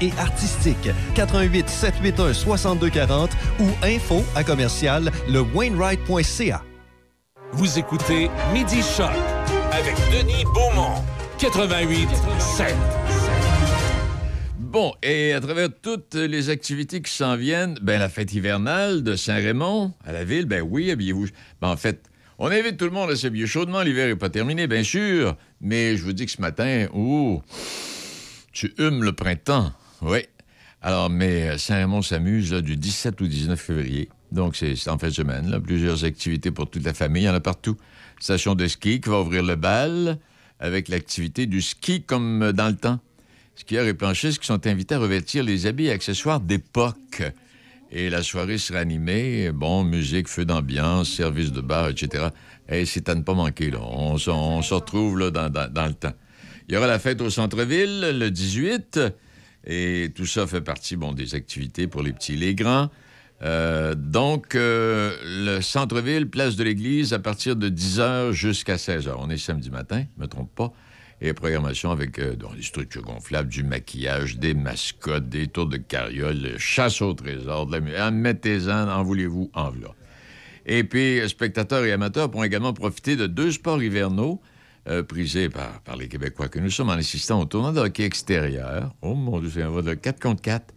et artistique. 88 781 6240 ou info à commercial le Wainwright.ca. Vous écoutez Midi Choc avec Denis Beaumont, 88 7. Bon, et à travers toutes les activités qui s'en viennent, ben la fête hivernale de Saint-Raymond à la ville, ben oui, habillez-vous. Ben en fait, on invite tout le monde à s'habiller chaudement. L'hiver n'est pas terminé, bien sûr, mais je vous dis que ce matin, ouh, tu humes le printemps. Oui. Alors, mais euh, Saint-Raymond s'amuse du 17 au 19 février. Donc, c'est en fin de semaine. Là, plusieurs activités pour toute la famille. Il y en a partout. Station de ski qui va ouvrir le bal avec l'activité du ski comme euh, dans le temps. Skieurs et planchistes qui sont invités à revêtir les habits et accessoires d'époque. Et la soirée sera animée, bon, musique, feu d'ambiance, service de bar, etc. Et c'est à ne pas manquer. On, se- retrouve dans- dans le temps. Il y aura la fête au centre-ville le 18, et tout ça fait partie, des activités pour les petits et les grands. Euh, donc, euh, le centre-ville, place de l'église, à partir de 10h jusqu'à 16h. On est samedi matin, je ne me trompe pas. Et programmation avec euh, des structures gonflables, du maquillage, des mascottes, des tours de carriole, chasse au trésor, de la ah, Mettez-en, en voulez-vous, en voilà. Et puis, spectateurs et amateurs pourront également profiter de deux sports hivernaux euh, prisés par, les Québécois que nous sommes en assistant au tournoi de hockey extérieur. Oh mon Dieu, c'est un vote de 4 contre 4.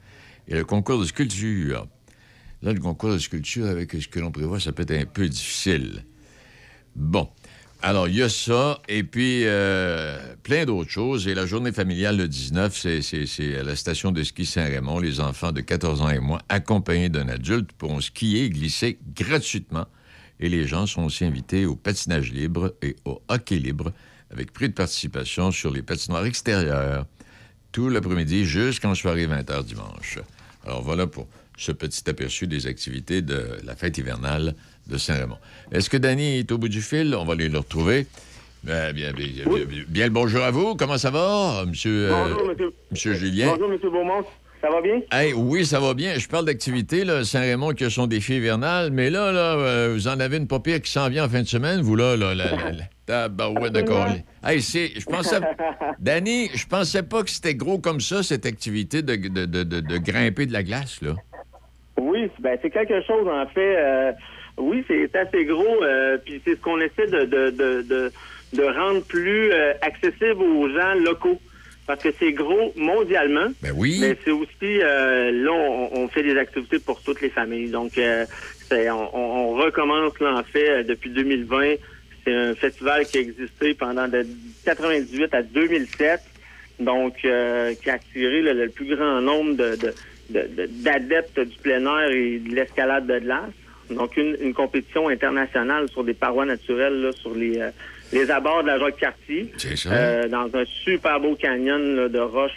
Et le concours de sculpture. Là, le concours de sculpture, avec ce que l'on prévoit, ça peut être un peu difficile. Bon. Alors, il y a ça, et puis euh, plein d'autres choses. Et la journée familiale, le 19, c'est- c'est c'est à la station de ski Saint-Raymond. Les enfants de 14 ans et moins, accompagnés d'un adulte, pourront skier et glisser gratuitement. Et les gens sont aussi invités au patinage libre et au hockey libre, avec prix de participation sur les patinoires extérieures, tout l'après-midi jusqu'en soirée 20h dimanche. Alors voilà pour ce petit aperçu des activités de la fête hivernale de Saint-Raymond. Est-ce que Danny est au bout du fil? On va aller le retrouver. Ben, bien, bien, bien, bien- bien le bonjour à vous. Comment ça va, monsieur, euh, Bonjour, monsieur. monsieur Julien? Bonjour, monsieur Beaumont. Ça va bien? Hey, oui, ça va bien. Je parle d'activité, là, Saint-Raymond qui a son défi hivernal, mais là, là, euh, vous en avez une paupière qui s'en vient en fin de semaine, vous, là, là, la, la [LAUGHS] tabarouette de. Hey, c'est, je pensais, [LAUGHS] Danny, je pensais pas que c'était gros comme ça, cette activité de, de, de, de- de grimper de la glace, là. Oui, ben c'est quelque chose en fait. euh, oui, c'est assez gros. euh, puis c'est ce qu'on essaie de de, de, de, de rendre plus accessible aux gens locaux. Parce que c'est gros mondialement. Ben oui. Mais c'est aussi euh, là on, on fait des activités pour toutes les familles. Donc euh, on, recommence là en fait euh, depuis 2020. C'est un festival qui a existé pendant de 98 à 2007. Donc, euh, qui a attiré le, le plus grand nombre de, de- de- de- d'adeptes du plein air et de l'escalade de glace. Donc, une, une compétition internationale sur des parois naturelles, là, sur les, les abords de la Jacques-Cartier, C'est ça. euh, dans un super beau canyon là, de roches.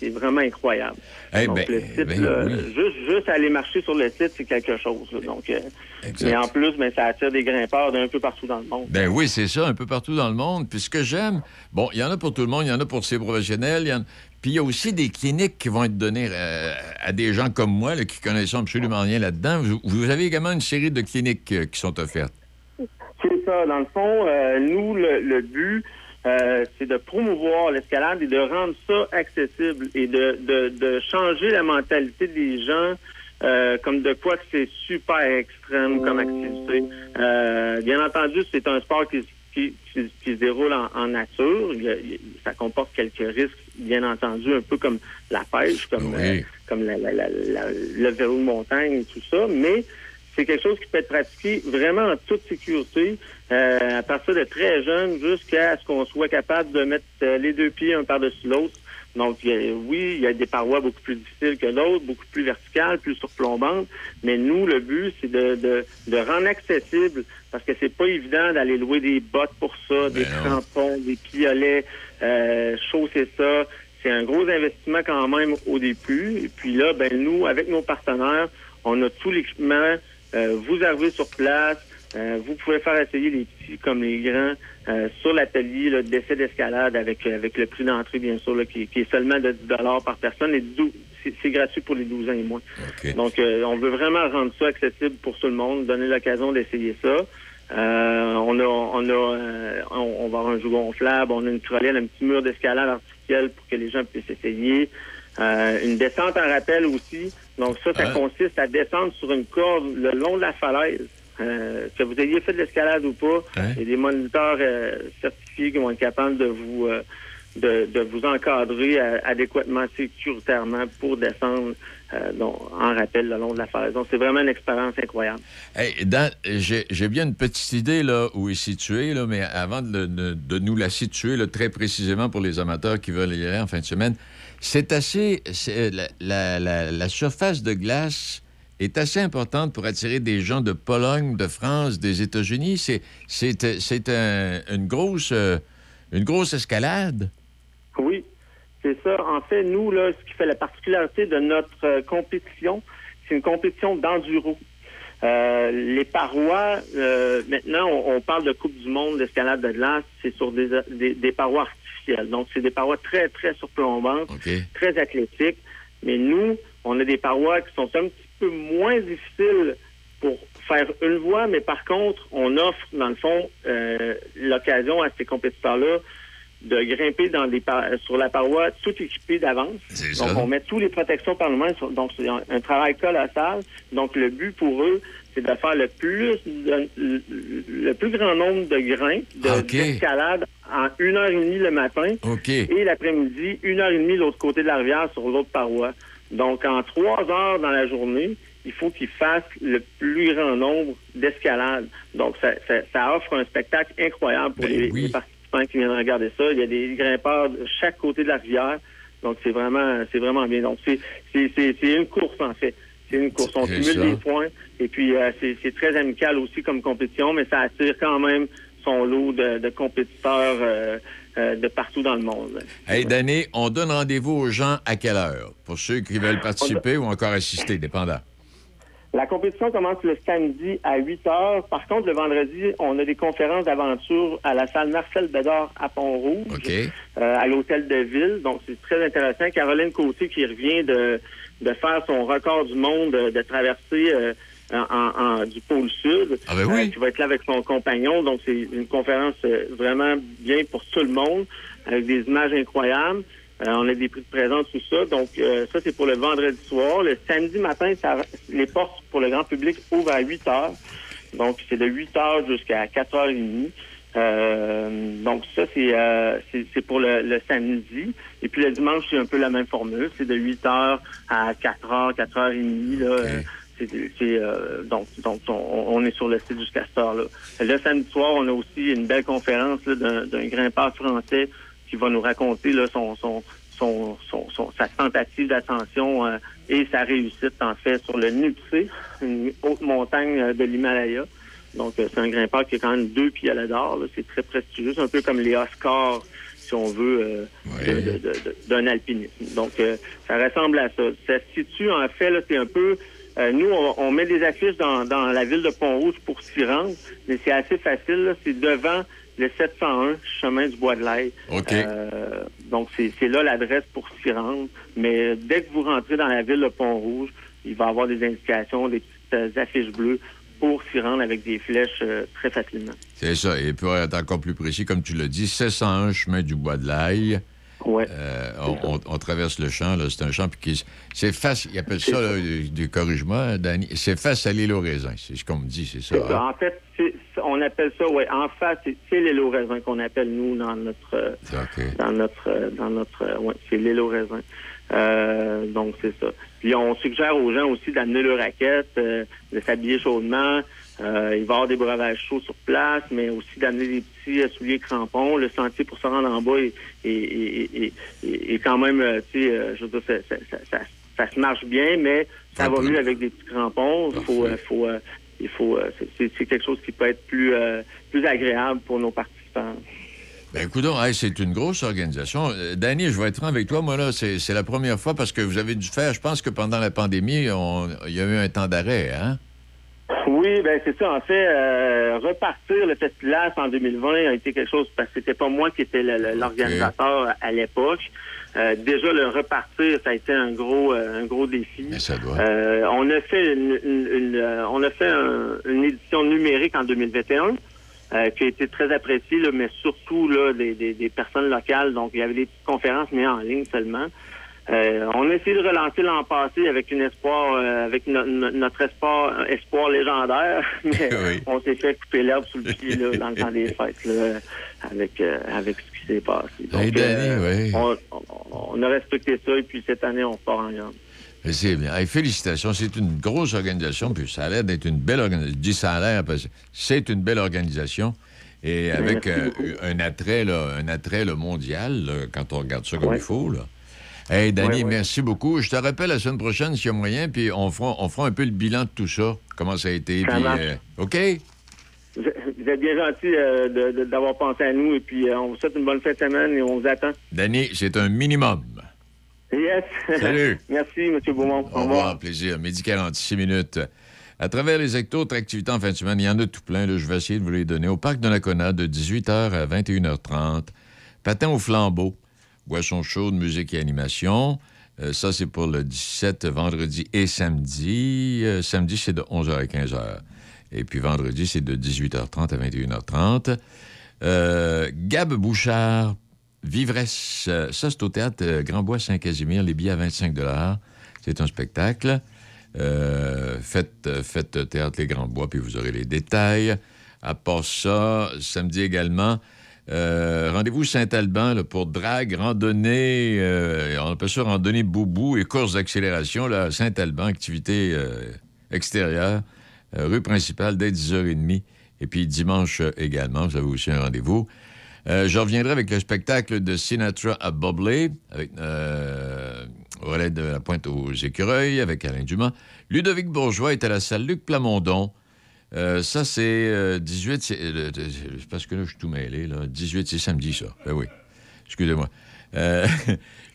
C'est vraiment incroyable. Eh Donc, ben, le site, ben là, oui. juste, juste aller marcher sur le site, c'est quelque chose. là. Donc, euh, Exact. mais en plus, ben, ça attire des grimpeurs d'un peu partout dans le monde. Ben oui, c'est ça, un peu partout dans le monde. Puis ce que j'aime, bon, il y en a pour tout le monde, il y en a pour ces professionnels, il y en- puis il y a aussi des cliniques qui vont être données euh, à des gens comme moi là, qui connaissent absolument rien là-dedans. Vous, vous avez également une série de cliniques euh, qui sont offertes. Ça. Dans le fond, euh, nous, le, le but, euh, c'est de promouvoir l'escalade et de rendre ça accessible et de, de, de changer la mentalité des gens euh, comme de quoi que c'est super extrême comme activité. Euh, bien entendu, c'est un sport qui, qui, qui- qui se déroule en, en nature. Il ça comporte quelques risques, bien entendu, un peu comme la pêche, comme, Oui. comme la- la- la- la- le vélo de montagne et tout ça, mais c'est quelque chose qui peut être pratiqué vraiment en toute sécurité, euh, à partir de très jeune jusqu'à ce qu'on soit capable de mettre euh, les deux pieds un par-dessus l'autre. Donc, a- oui, il y a des parois beaucoup plus difficiles que d'autres, beaucoup plus verticales, plus surplombantes, mais nous, le but, c'est de, de, de rendre accessible, parce que c'est pas évident d'aller louer des bottes pour ça, des non. crampons, des piolets, euh, chausser ça. C'est un gros investissement quand même au début. Et puis là, ben nous, avec nos partenaires, on a tout l'équipement. Euh, vous arrivez sur place, euh, vous pouvez faire essayer les petits comme les grands euh, sur l'atelier là, d'essai d'escalade avec avec le prix d'entrée bien sûr là, qui, qui est seulement de 10 par personne. Les 12 c'est gratuit pour les 12 ans et moins. Donc euh, on veut vraiment rendre ça accessible pour tout le monde, donner l'occasion d'essayer ça. Euh, on a on a euh, on, on va avoir un jeu gonflable, on a une trolette, un petit mur d'escalade artificiel pour que les gens puissent essayer. Euh, une descente en rappel aussi. Donc ça, ça consiste à descendre sur une corde le long de la falaise. Euh, que vous ayez fait de l'escalade ou pas, il y a des moniteurs euh, certifiés qui vont être capables de vous euh, de, de vous encadrer adéquatement, sécuritairement pour descendre donc, en rappel le long de la falaise. Donc c'est vraiment une expérience incroyable. Hey, j'ai bien une petite idée là, où est situé, là, mais avant de, de- de nous la situer là, très précisément pour les amateurs qui veulent y aller en fin de semaine, c'est assez. c'est- La, la- surface de glace est assez importante pour attirer des gens de Pologne, de France, des États-Unis. C'est c'est- c'est un- une, grosse, euh, une grosse escalade. Oui, c'est ça. En fait, nous, là, ce qui fait la particularité de notre euh, compétition, c'est une compétition d'enduro. Euh, les parois, euh, maintenant, on, parle de Coupe du Monde d'escalade de glace, c'est sur des, des parois Donc, c'est des parois très, très surplombantes, très athlétiques. Mais nous, on a des parois qui sont un petit peu moins difficiles pour faire une voie, mais par contre, on offre, dans le fond, euh, l'occasion à ces compétiteurs-là de grimper dans des par- sur la paroi tout équipé d'avance. Donc, on met toutes les protections par nous-mêmes. Donc, c'est un, un travail colossal. Donc, le but pour eux, c'est de faire le plus de- le, plus grand nombre de grains de- Ah, d'escalade en une heure et demie le matin OK. et l'après-midi, une heure et demie de l'autre côté de la rivière sur l'autre paroi. Donc, en trois heures dans la journée, il faut qu'ils fassent le plus grand nombre d'escalades. Donc, ça, ça- ça offre un spectacle incroyable pour Ben les, oui. les participants qui viennent regarder ça. Il y a des grimpeurs de chaque côté de la rivière. Donc, c'est vraiment, c'est vraiment bien. Donc, c'est, c'est, c'est, c'est une course, en fait. C'est une course. On cumule des points. Et puis, euh, c'est, très amical aussi comme compétition, mais ça attire quand même son lot de, de compétiteurs euh, euh, de partout dans le monde. Hey, Danny, on donne rendez-vous aux gens à quelle heure? Pour ceux qui veulent participer ou encore assister, dépendant. La compétition commence le samedi à 8 heures. Par contre, le vendredi, on a des conférences d'aventure à la salle Marcel Bédard à Pont-Rouge, euh, à l'hôtel de ville. Donc, c'est très intéressant. Caroline Côté qui revient de, de faire son record du monde de, de traverser euh, en, en- du pôle sud. Ah ben oui. Euh, qui va être là avec son compagnon. Donc, c'est une conférence euh, vraiment bien pour tout le monde, avec des images incroyables. Euh, on a des prix de présence, tout ça. Donc, euh, ça, c'est pour le vendredi soir. Le samedi matin, ça, les portes pour le grand public ouvrent à 8 heures. Donc, c'est de 8 heures jusqu'à 4 heures et demie. Euh, donc, ça, c'est euh, c'est- c'est pour le, le samedi. Et puis, le dimanche, c'est un peu la même formule. C'est de 8 heures à 4 heures, 4 heures et demie. Là, Euh, c'est, c'est, euh, donc, donc on, on est sur le site jusqu'à cette heure-là. Le samedi soir, on a aussi une belle conférence là, d'un, d'un grimpeur français qui va nous raconter là, son, son, son, son- sa tentative d'ascension euh, et sa réussite, en fait, sur le Nuptse, une haute montagne de l'Himalaya. Donc, euh, c'est un grimpeur qui a quand même deux pieds à la d'or. là. C'est très prestigieux. C'est un peu comme les Oscars, si on veut, euh, d'un alpinisme. Donc, euh, ça ressemble à ça. Ça se situe, en fait, là, c'est un peu... euh, nous, on, on met des affiches dans, dans la ville de Pont-Rouge pour s'y rendre, mais c'est assez facile. là. C'est devant le 701, chemin du Bois de l'Ail. OK. Euh, donc, c'est c'est là l'adresse pour s'y rendre. Mais dès que vous rentrez dans la ville de Pont-Rouge, il va y avoir des indications, des petites euh, affiches bleues pour s'y rendre avec des flèches euh, très facilement. C'est ça. Et pour être encore plus précis, comme tu l'as dit, 701 chemin du Bois de l'Ail. Ouais. Euh, on, on- on traverse le champ, là. C'est un champ qui c'est face, ils appellent ça, là, du corrige-moi, Danny, c'est face à l'île aux raisins. C'est ce qu'on me dit, c'est ça. Hein? En fait, on appelle ça, ouais, en face, c'est- l'île au raisin qu'on appelle, nous, dans notre... euh, OK. dans notre euh, dans notre euh, ouais, c'est l'île. Euh, donc c'est ça. Puis on suggère aux gens aussi d'amener leur raquette, euh, de s'habiller chaudement. Euh, il va y avoir des breuvages chauds sur place, mais aussi d'amener des petits euh, souliers crampons. Le sentier pour se rendre en bas est, est, est, est- quand même, euh, tu sais, euh, je veux dire, ça, ça, ça, ça, ça se marche bien, mais ça va mieux avec des petits crampons. Il faut, faut, il faut, c'est- quelque chose qui peut être plus, euh, plus agréable pour nos participants. Ben, hey, c'est une grosse organisation. Euh, Danny, je vais être franc avec toi. Moi, là, c'est la première fois parce que vous avez dû faire, je pense que pendant la pandémie, on- il y a eu un temps d'arrêt, hein? Oui, ben c'est ça. En fait, euh, repartir le festival en 2020 a été quelque chose parce que c'était pas moi qui étais l'organisateur à l'époque. Euh, déjà le repartir, ça a été un gros, euh, un gros défi. ça doit. On a fait une, une- une, on a fait un- une édition numérique en 2021 euh, qui a été très appréciée, là, mais surtout là des, des, des personnes locales. Donc il y avait des petites conférences mais en ligne seulement. Euh, on a essayé de relancer l'an passé avec une espoir, euh, avec no- no- notre espoir, espoir légendaire, [LAUGHS] mais [LAUGHS] on s'est fait couper l'herbe sous le pied là, dans le temps des [LAUGHS] fêtes là, avec euh, avec ce qui s'est passé. Donc, Hey, Danny, euh, oui. on, on- on a respecté ça et puis cette année on part en gamme. C'est bien. Hey, félicitations. C'est une grosse organisation, puis ça a l'air d'être une belle organisation. Je dis ça a l'air parce que c'est une belle organisation. Et avec Merci euh, un attrait, là, un attrait là, mondial, là, quand on regarde ça comme Ouais. il faut. Là. Hey, Danny, Ouais, ouais. merci beaucoup. Je te rappelle la semaine prochaine s'il y a moyen, puis on fera, on fera un peu le bilan de tout ça, comment ça a été. Ça puis, marche. euh, OK? Vous êtes bien gentil euh, d'avoir pensé à nous et puis euh, on vous souhaite une bonne fin de semaine et on vous attend. Danny, c'est un minimum. Yes. Salut. [LAUGHS] Merci, M. Beaumont. Au revoir, plaisir. Midi 46 minutes. À travers les hectares autres activités en fin de semaine, il y en a tout plein. là. je vais essayer de vous les donner. Au parc de la Conade, de 18h à 21h30. Patin au flambeau. Boisson chaude, musique et animation. Euh, ça, c'est pour le 17, vendredi et samedi. Euh, samedi, c'est de 11h à 15h. Et puis vendredi, c'est de 18h30 à 21h30. Euh, Gab Bouchard, Vivresse. Euh, Ça, c'est au théâtre euh, Grand Bois Saint-Casimir. Les billets à 25 C'est un spectacle. Euh, faites, faites Théâtre Les Grands Bois, puis vous aurez les détails. À part ça, samedi également, rendez-vous Saint-Alban pour drague, randonnée, on appelle ça randonnée boubou et course d'accélération Saint-Alban, activité extérieure, rue principale dès 10h30. Et puis dimanche également, vous avez aussi un rendez-vous. Euh, je reviendrai avec le spectacle de Sinatra à Bobley, avec euh, relais de la pointe aux écureuils, avec Alain Dumas. Ludovic Bourgeois est à la salle Luc Plamondon. Euh, ça, c'est euh, 18... C'est euh, c'est parce que là, je suis tout mêlé. Là. 18, c'est samedi, ça. Ben oui. Excusez-moi. [LAUGHS]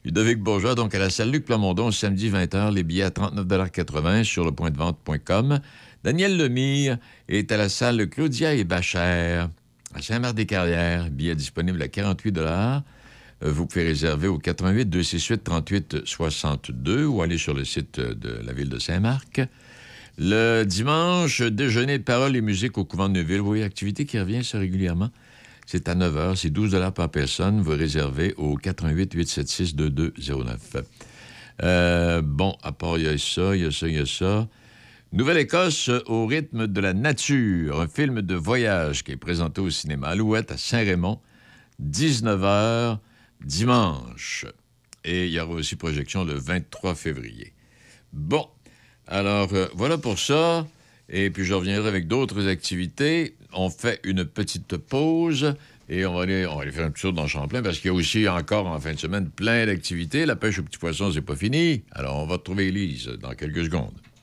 Ludovic Bourgeois, donc à la salle Luc Plamondon, samedi 20h, les billets à 39,80 sur le point de vente.com. Daniel Lemire est à la salle Claudia et Bachère à Saint-Marc-des-Carrières, billets disponibles à 48 Euh, Vous pouvez réserver au 88 268 38 62 ou aller sur le site de la ville de Saint-Marc. Le dimanche, déjeuner de parole et musique au couvent de Neuville. Oui, activité qui revient ça régulièrement. C'est à 9 h, c'est 12 par personne. Vous réservez au 88 876 2209. Euh, bon, à part, il y a ça, il y a ça, il y a ça. Nouvelle-Écosse au rythme de la nature, un film de voyage qui est présenté au cinéma Alouette à Saint-Raymond, 19h dimanche. Et il y aura aussi projection le 23 février. Bon, alors euh, voilà pour ça. Et puis je reviendrai avec d'autres activités. On fait une petite pause et on va aller, on va aller faire un petit tour dans Champlain parce qu'il y a aussi encore en fin de semaine plein d'activités. La pêche aux petits poissons, c'est pas fini. Alors on va retrouver Élise dans quelques secondes.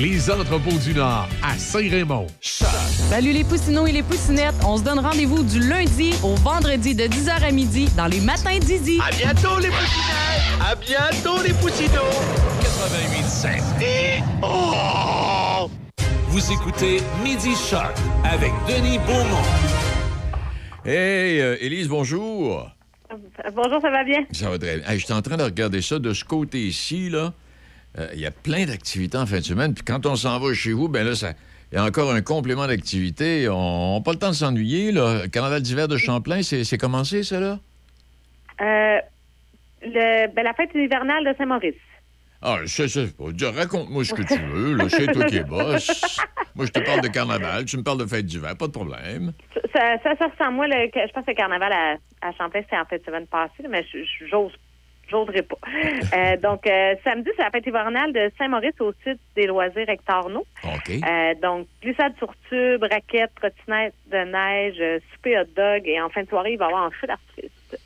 Les Entrepôts du Nord à Saint-Raymond. Salut les poussinots et les poussinettes. On se donne rendez-vous du lundi au vendredi de 10h à midi dans les matins d'Idi. À bientôt les poussinettes! À bientôt les poussinots! 88.7. Oh! Vous écoutez Midi Shark avec Denis Beaumont. Hey, euh, Élise, bonjour. Bonjour, ça va bien? Ça va très bien. Hey, J'étais en train de regarder ça de ce côté-ci, là. Euh, Il y a plein d'activités en fin de semaine. Puis quand on s'en va chez vous, ben là, ça. Il y a encore un complément d'activité. On n'a pas le temps de s'ennuyer. là. Carnaval d'hiver de Champlain, c'est commencé, ça, là? Euh, le, ben, la fête hivernale de Saint-Maurice. Ah, je sais pas. Raconte-moi ce que tu veux. là. C'est toi qui es boss. Moi, je te parle de carnaval. Tu me parles de fête d'hiver. Pas de problème. Ça, ça, ça ressemble, moi, le, je pense que le carnaval à, à Champlain, c'était en fait semaine passée, mais j'ose. J'oserais pas. Euh, donc, euh, samedi, c'est la fête hivernale de Saint-Maurice au site des loisirs Hector No. OK. Euh, donc, glissade sur tube, raquette, trottinette de neige, euh, souper hot dog et en fin de soirée, il va y avoir un feu d'artiste.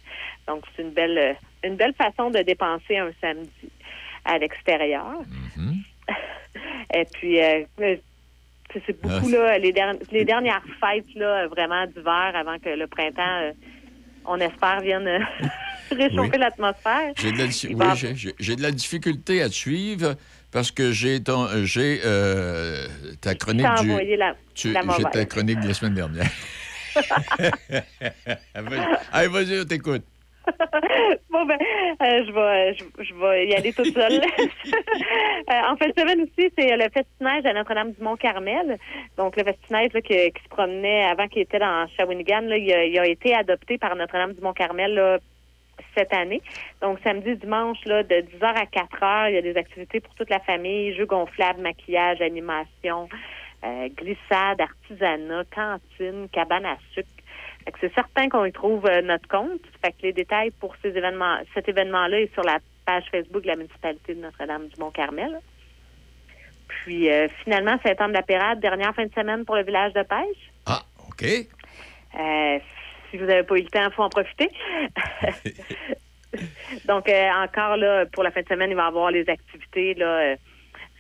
Donc, c'est une belle, une belle façon de dépenser un samedi à l'extérieur. [LAUGHS] et puis, c'est c'est beaucoup, là, les, derni- les dernières fêtes, là, vraiment d'hiver avant que le printemps, on espère, vienne [LAUGHS] réchauffer Oui. l'atmosphère. J'ai de, la, oui, va- de la difficulté à te suivre parce que j'ai ton, euh, j'ai euh, ta chronique du. la- tu- la ta chronique de la semaine dernière. [LAUGHS] Allez, vas-y, on t'écoute. bon, ben, euh, je, vais, je, je vais y aller toute seule. [LAUGHS] Euh, en fin de semaine aussi, c'est le festinage à Notre-Dame-du-Mont-Carmel. Donc, le festinage là, qui, qui se promenait avant qu'il était dans Shawinigan, là, il, a, il a été adopté par Notre-Dame-du-Mont-Carmel là, cette année. Donc, samedi, dimanche, là, de 10h à 4h, il y a des activités pour toute la famille, jeux gonflables, maquillage, animation, euh, glissade, artisanat, cantine, cabane à sucre. Fait que c'est certain qu'on y trouve euh, notre compte. Fait que les détails pour ces événements, cet événement-là est sur la page Facebook de la municipalité de Notre-Dame-du-Mont-Carmel. Puis euh, finalement, septembre de la Pérade, dernière fin de semaine pour le village de pêche. Ah, OK. Euh, si vous n'avez pas eu le temps, il faut en profiter. [LAUGHS] Donc, euh, encore là, pour la fin de semaine, il va y avoir les activités là, euh,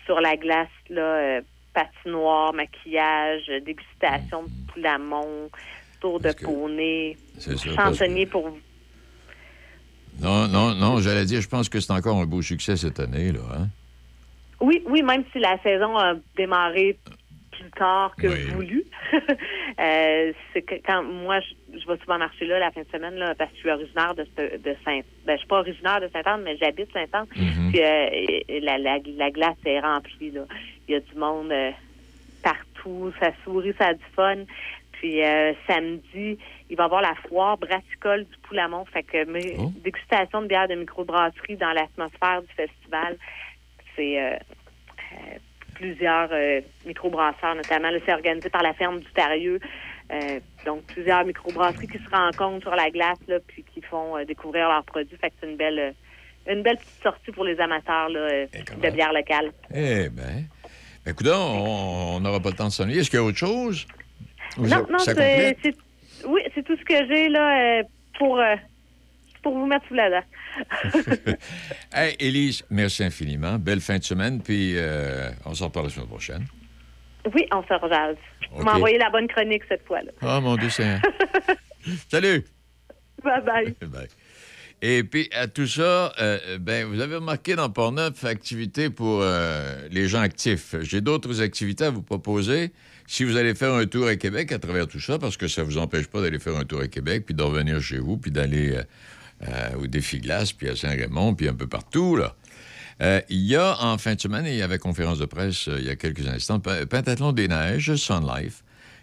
sur la glace, là, euh, patinoire, maquillage, dégustation de poulamon, tour de poney, chansonnier pour Non, non, non, j'allais dire, je pense que c'est encore un beau succès cette année, là. Hein? Oui, oui, même si la saison a démarré plus tard que Oui. voulu. [LAUGHS] Euh, quand moi, je, je vais souvent marcher là la fin de semaine là, parce que je suis originaire de, de Saint. Ben, je suis pas originaire de Saint-Anne, mais j'habite Saint-Anne. Mhm. Puis euh, la, la, la glace est remplie. Là. Il y a du monde euh, partout, ça sourit, ça a du fun. Puis euh, samedi, il va y avoir la foire brassicole du Poulamont. Fait que mais, dégustation de bière de microbrasserie dans l'atmosphère du festival. C'est plusieurs euh, microbrasseurs, notamment. Là, c'est organisé par la ferme du Tarieux. Euh, donc, plusieurs microbrasseries qui se rencontrent sur la glace, là, puis qui font euh, découvrir leurs produits. Fait que c'est une belle, euh, une belle petite sortie pour les amateurs là, de bière locale. Eh bien. Ben, écoute, on n'aura pas le temps de s'ennuyer. Est-ce qu'il y a autre chose? Non, non, c'est, c'est- oui, c'est tout ce que j'ai là pour, pour vous mettre sous la dent. [LAUGHS] Hey, Élise, merci infiniment. Belle fin de semaine, puis euh, on s'en reparle la semaine prochaine. Oui, on se rejase. Vous OK. m'envoyez la bonne chronique cette fois-là. Oh mon Dieu Seigneur. [LAUGHS] Salut! Bye bye. [LAUGHS] Bye. Et puis, à tout ça, euh, ben, vous avez remarqué dans Portneuf, activité pour euh, les gens actifs. J'ai d'autres activités à vous proposer. Si vous allez faire un tour à Québec à travers tout ça, parce que ça ne vous empêche pas d'aller faire un tour à Québec, puis de revenir chez vous, puis d'aller euh, euh, au Défi Glace, puis à Saint-Raymond, puis un peu partout, là. Euh, il y a en fin de semaine, il y avait conférence de presse euh, il y a quelques instants, Pe- Pentathlon des Neiges, Sun Life,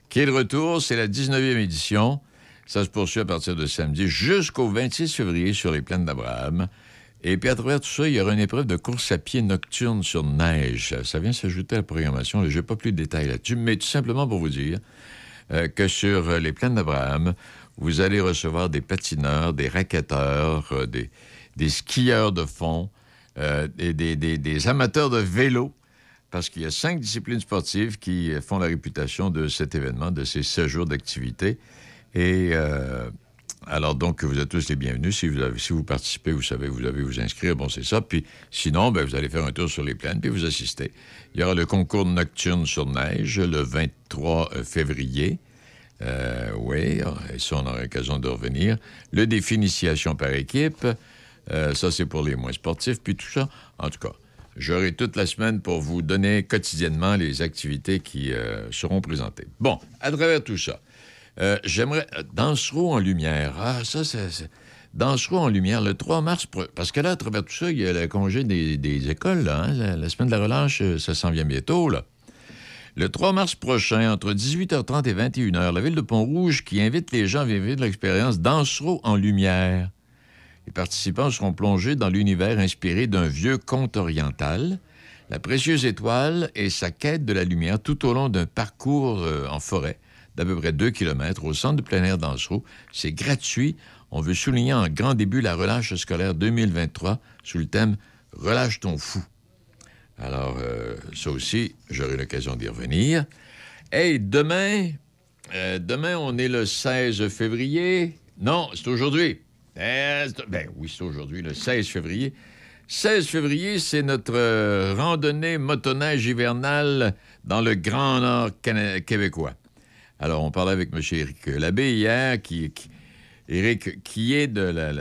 qui est de retour. C'est la 19e édition. Ça se poursuit à partir de samedi jusqu'au 26 février sur les plaines d'Abraham. Et puis à travers tout ça, il y aura une épreuve de course à pied nocturne sur neige. Ça vient s'ajouter à la programmation. Je n'ai pas plus de détails là-dessus, mais tout simplement pour vous dire euh, que sur euh, les plaines d'Abraham, vous allez recevoir des patineurs, des raquetteurs, euh, des, des skieurs de fond, euh, des, des- des- amateurs de vélo, parce qu'il y a cinq disciplines sportives qui font la réputation de cet événement, de ces 16 jours d'activité. Et alors donc, vous êtes tous les bienvenus. Si vous, avez- si vous participez, vous savez, vous devez vous inscrire. Bon, c'est ça. Puis sinon, ben, vous allez faire un tour sur les plaines, puis vous assistez. Il y aura le concours nocturne sur neige le 23 février. Euh, oui, et ça, on aura l'occasion de revenir. Le défi par équipe, euh, ça, c'est pour les moins sportifs. Puis tout ça, en tout cas, j'aurai toute la semaine pour vous donner quotidiennement les activités qui euh, seront présentées. Bon, à travers tout ça, euh, j'aimerais... Dansereau en lumière. Ah, ça, c'est... Dansereau en lumière, le 3 mars, parce que là, à travers tout ça, il y a le congé des, écoles, là, hein, la, semaine de la relâche, euh, ça s'en vient bientôt. Le 3 mars prochain, entre 18h30 et 21h, la ville de Pont-Rouge qui invite les gens à vivre l'expérience Dansereau en lumière. Les participants seront plongés dans l'univers inspiré d'un vieux conte oriental, la précieuse étoile et sa quête de la lumière tout au long d'un parcours euh, en forêt d'à peu près 2 km au centre de plein air d'Ansereau. C'est gratuit. On veut souligner en grand début la relâche scolaire 2023 sous le thème Relâche ton fou. Alors, euh, ça aussi, j'aurai l'occasion d'y revenir. Hey, demain, euh, demain, on est le 16 février. Non, c'est aujourd'hui. Euh, ben oui, c'est aujourd'hui, le 16 février. 16 février, c'est notre euh, randonnée motoneige hivernale dans le Grand Nord québécois. Alors, on parlait avec M. Éric Labbé hier, qui, Éric, qui est de la,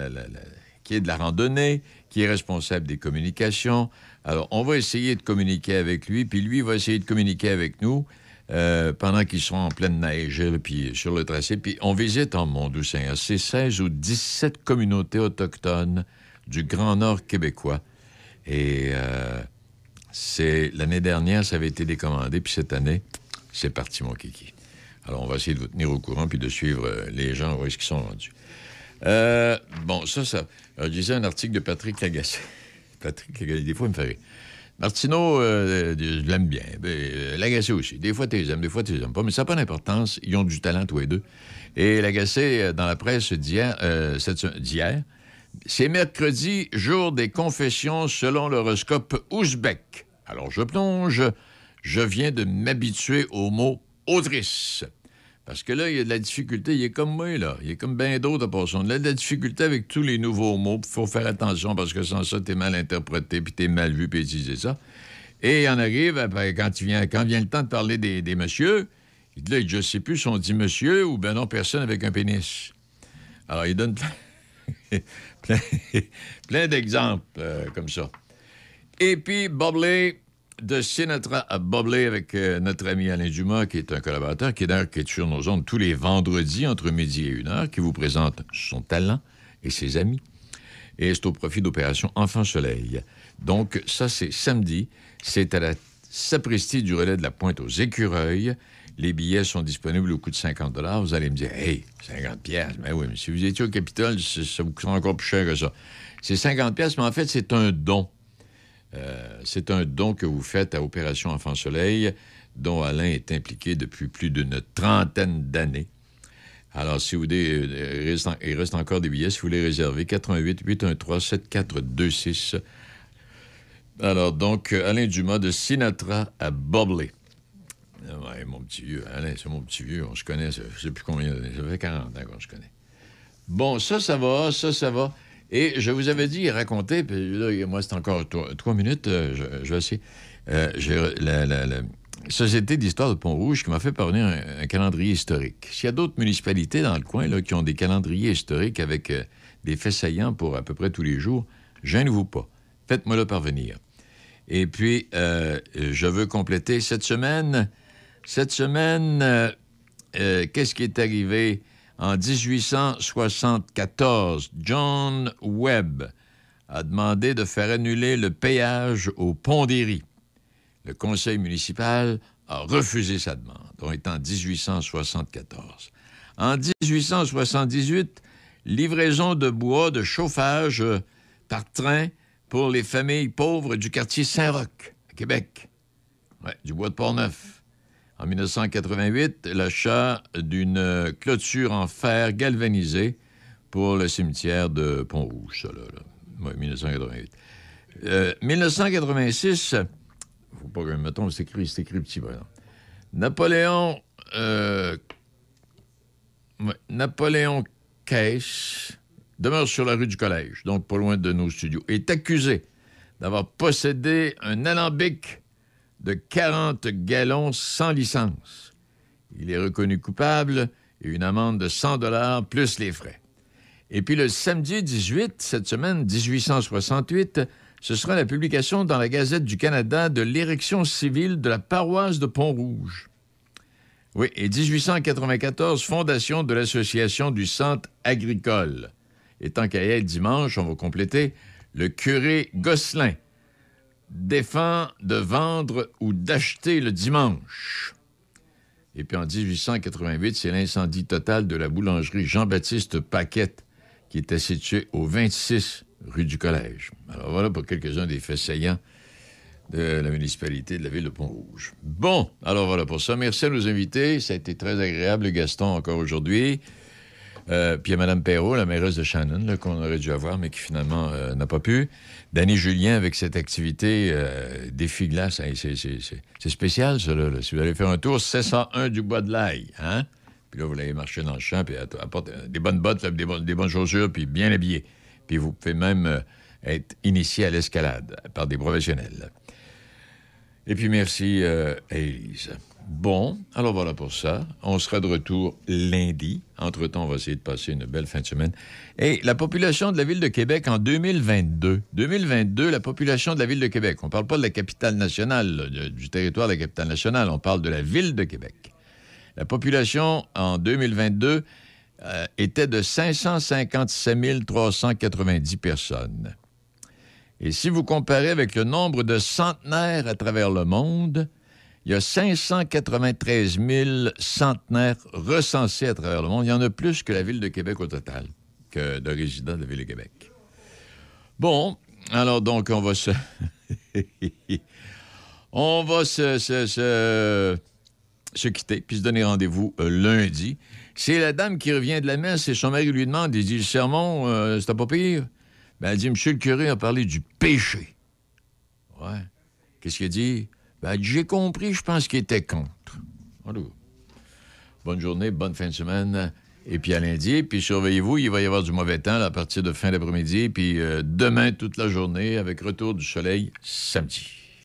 qui est de la randonnée, qui est responsable des communications. Alors, on va essayer de communiquer avec lui, puis lui va essayer de communiquer avec nous euh, pendant qu'ils sont en pleine neige, puis sur le tracé. Puis on visite en Mont-Doux-Seigneur. C'est 16 ou 17 communautés autochtones du Grand Nord québécois. Et euh, c'est l'année dernière, ça avait été décommandé, puis cette année, c'est parti, mon kiki. Alors, on va essayer de vous tenir au courant, puis de suivre euh, les gens où est-ce qu'ils sont rendus. Euh, bon, ça, ça. Je disais un article de Patrick Lagacé. [LAUGHS] Patrick Lagacé, des fois, il me fait rire. Martineau, euh, je l'aime bien. Euh, Lagacé aussi. Des fois, tu les aimes, des fois, tu les aimes pas. Mais ça n'a pas d'importance. Ils ont du talent, tous les deux. Et Lagacé, euh, dans la presse d'hier, euh, d'hier, c'est mercredi, jour des confessions selon l'horoscope ouzbek. Alors, je plonge. Je viens de m'habituer au mot autrice. Parce que là, il y a de la difficulté. Il est comme moi, là. Il est comme bien d'autres à part ça. Il a de la difficulté avec tous les nouveaux mots. Il faut faire attention parce que sans ça, t'es mal interprété, puis t'es mal vu, puis utiliser ça. Et en arrive, eh ben, quand, quand vient le temps de parler des, des messieurs, il dit là, je sais plus si on dit monsieur ou ben non, personne avec un pénis. Alors, il donne plein [LAUGHS] d'exemples euh, comme ça. Et puis, Bobley, de Sinatra à Bobley avec euh, notre ami Alain Dumas, qui est un collaborateur, qui est d'ailleurs qui est sur nos ondes tous les vendredis entre midi et une heure, qui vous présente son talent et ses amis. Et c'est au profit d'Opération Enfant Soleil. Donc, ça, c'est samedi. C'est à la sapristi du relais de la Pointe aux Écureuils. Les billets sont disponibles au coût de 50 Vous allez me dire, hey, 50 pièces. Mais oui, mais si vous étiez au Capitole, ça ça vous coûte encore plus cher que ça. C'est 50 pièces, mais en fait, c'est un don. Euh, c'est un don que vous faites à Opération Enfant Soleil, dont Alain est impliqué depuis plus d'une trentaine d'années. Alors, si vous voulez, euh, il reste, encore des billets, si vous voulez réserver, 88 813 7426. Alors, donc, Alain Dumas de Sinatra à Bobley. Ah Ouais, mon petit vieux. Alain, c'est mon petit vieux. On se connaît, je sais plus combien d'années? Ça fait 40 ans qu'on se connaît. Bon, ça, ça va, ça, ça va. Et je vous avais dit raconté, puis là, moi, c'est encore trois, minutes, euh, je, vais essayer. Euh, la, Société d'histoire de Pont-Rouge qui m'a fait parvenir un, calendrier historique. S'il y a d'autres municipalités dans le coin qui ont des calendriers historiques avec euh, des faits saillants pour à peu près tous les jours, gênez-vous pas. Faites-moi le parvenir. Et puis, je veux compléter cette semaine. Cette semaine, qu'est-ce qui est arrivé? En 1874, John Webb a demandé de faire annuler le péage au pont d'Éry. Le conseil municipal a refusé sa demande. On est en 1874. En 1878, livraison de bois de chauffage par train pour les familles pauvres du quartier Saint-Roch, à Québec. Ouais, du bois de Port-Neuf. En 1988, l'achat d'une clôture en fer galvanisée pour le cimetière de Pont-Rouge, ça, là. là. Ouais, 1988. Euh, 1986, faut pas que, mettons, c'est écrit, c'est écrit petit, exemple. Napoléon, euh, Napoléon Case demeure sur la rue du Collège, donc pas loin de nos studios, est accusé d'avoir possédé un alambic de 40 gallons sans licence. Il est reconnu coupable et une amende de 100 dollars plus les frais. Et puis le samedi 18, cette semaine 1868, ce sera la publication dans la Gazette du Canada de l'érection civile de la paroisse de Pont-Rouge. Oui, et 1894, fondation de l'Association du Centre agricole. Et tant qu'à être dimanche, on va compléter, le curé Gosselin défend de vendre ou d'acheter le dimanche. Et puis en 1888, c'est l'incendie total de la boulangerie Jean-Baptiste Paquette, qui était située au 26 rue du Collège. Alors voilà pour quelques-uns des faits saillants de la municipalité de la ville de Pont-Rouge. Bon, alors voilà pour ça. Merci à nos invités. Ça a été très agréable, Gaston, encore aujourd'hui. Euh, puis il y a Mme Perrault, la mairesse de Shannon, qu'on aurait dû avoir, mais qui finalement euh, n'a pas pu. Danny Julien avec cette activité euh, glace. Hey, c'est, spécial, ça. Si vous allez faire un tour, 701 du Bois de l'Ail. Hein? Puis là, vous allez marcher dans le champ, puis apporter des bonnes bottes, des, bonnes, des chaussures, puis bien habillé. Puis vous pouvez même euh, être initié à l'escalade par des professionnels. Et puis merci euh, à Élise. Bon, alors voilà pour ça. On sera de retour lundi. Entre-temps, on va essayer de passer une belle fin de semaine. Et la population de la ville de Québec en 2022. 2022, la population de la ville de Québec. On ne parle pas de la capitale nationale, du territoire de la capitale nationale. On parle de la ville de Québec. La population en 2022 euh, était de 557 390 personnes. Et si vous comparez avec le nombre de centenaires à travers le monde, il y a 593 000 centenaires recensés à travers le monde. Il y en a plus que la ville de Québec au total, que de résidents de la ville de Québec. Bon, alors donc on va se... [LAUGHS] on va se, se- se- se quitter, puis se donner rendez-vous euh, lundi. C'est la dame qui revient de la messe et son mari lui demande, il dit, le sermon, euh, c'était pas pire? Ben, elle dit, Monsieur le curé a parlé du péché. Ouais. Qu'est-ce qu'il dit? Ben, j'ai compris, je pense qu'il était contre. Allô? Bonne journée, bonne fin de semaine. Et puis à lundi, puis surveillez-vous, il va y avoir du mauvais temps à partir de fin d'après-midi, puis euh, demain toute la journée avec retour du soleil samedi.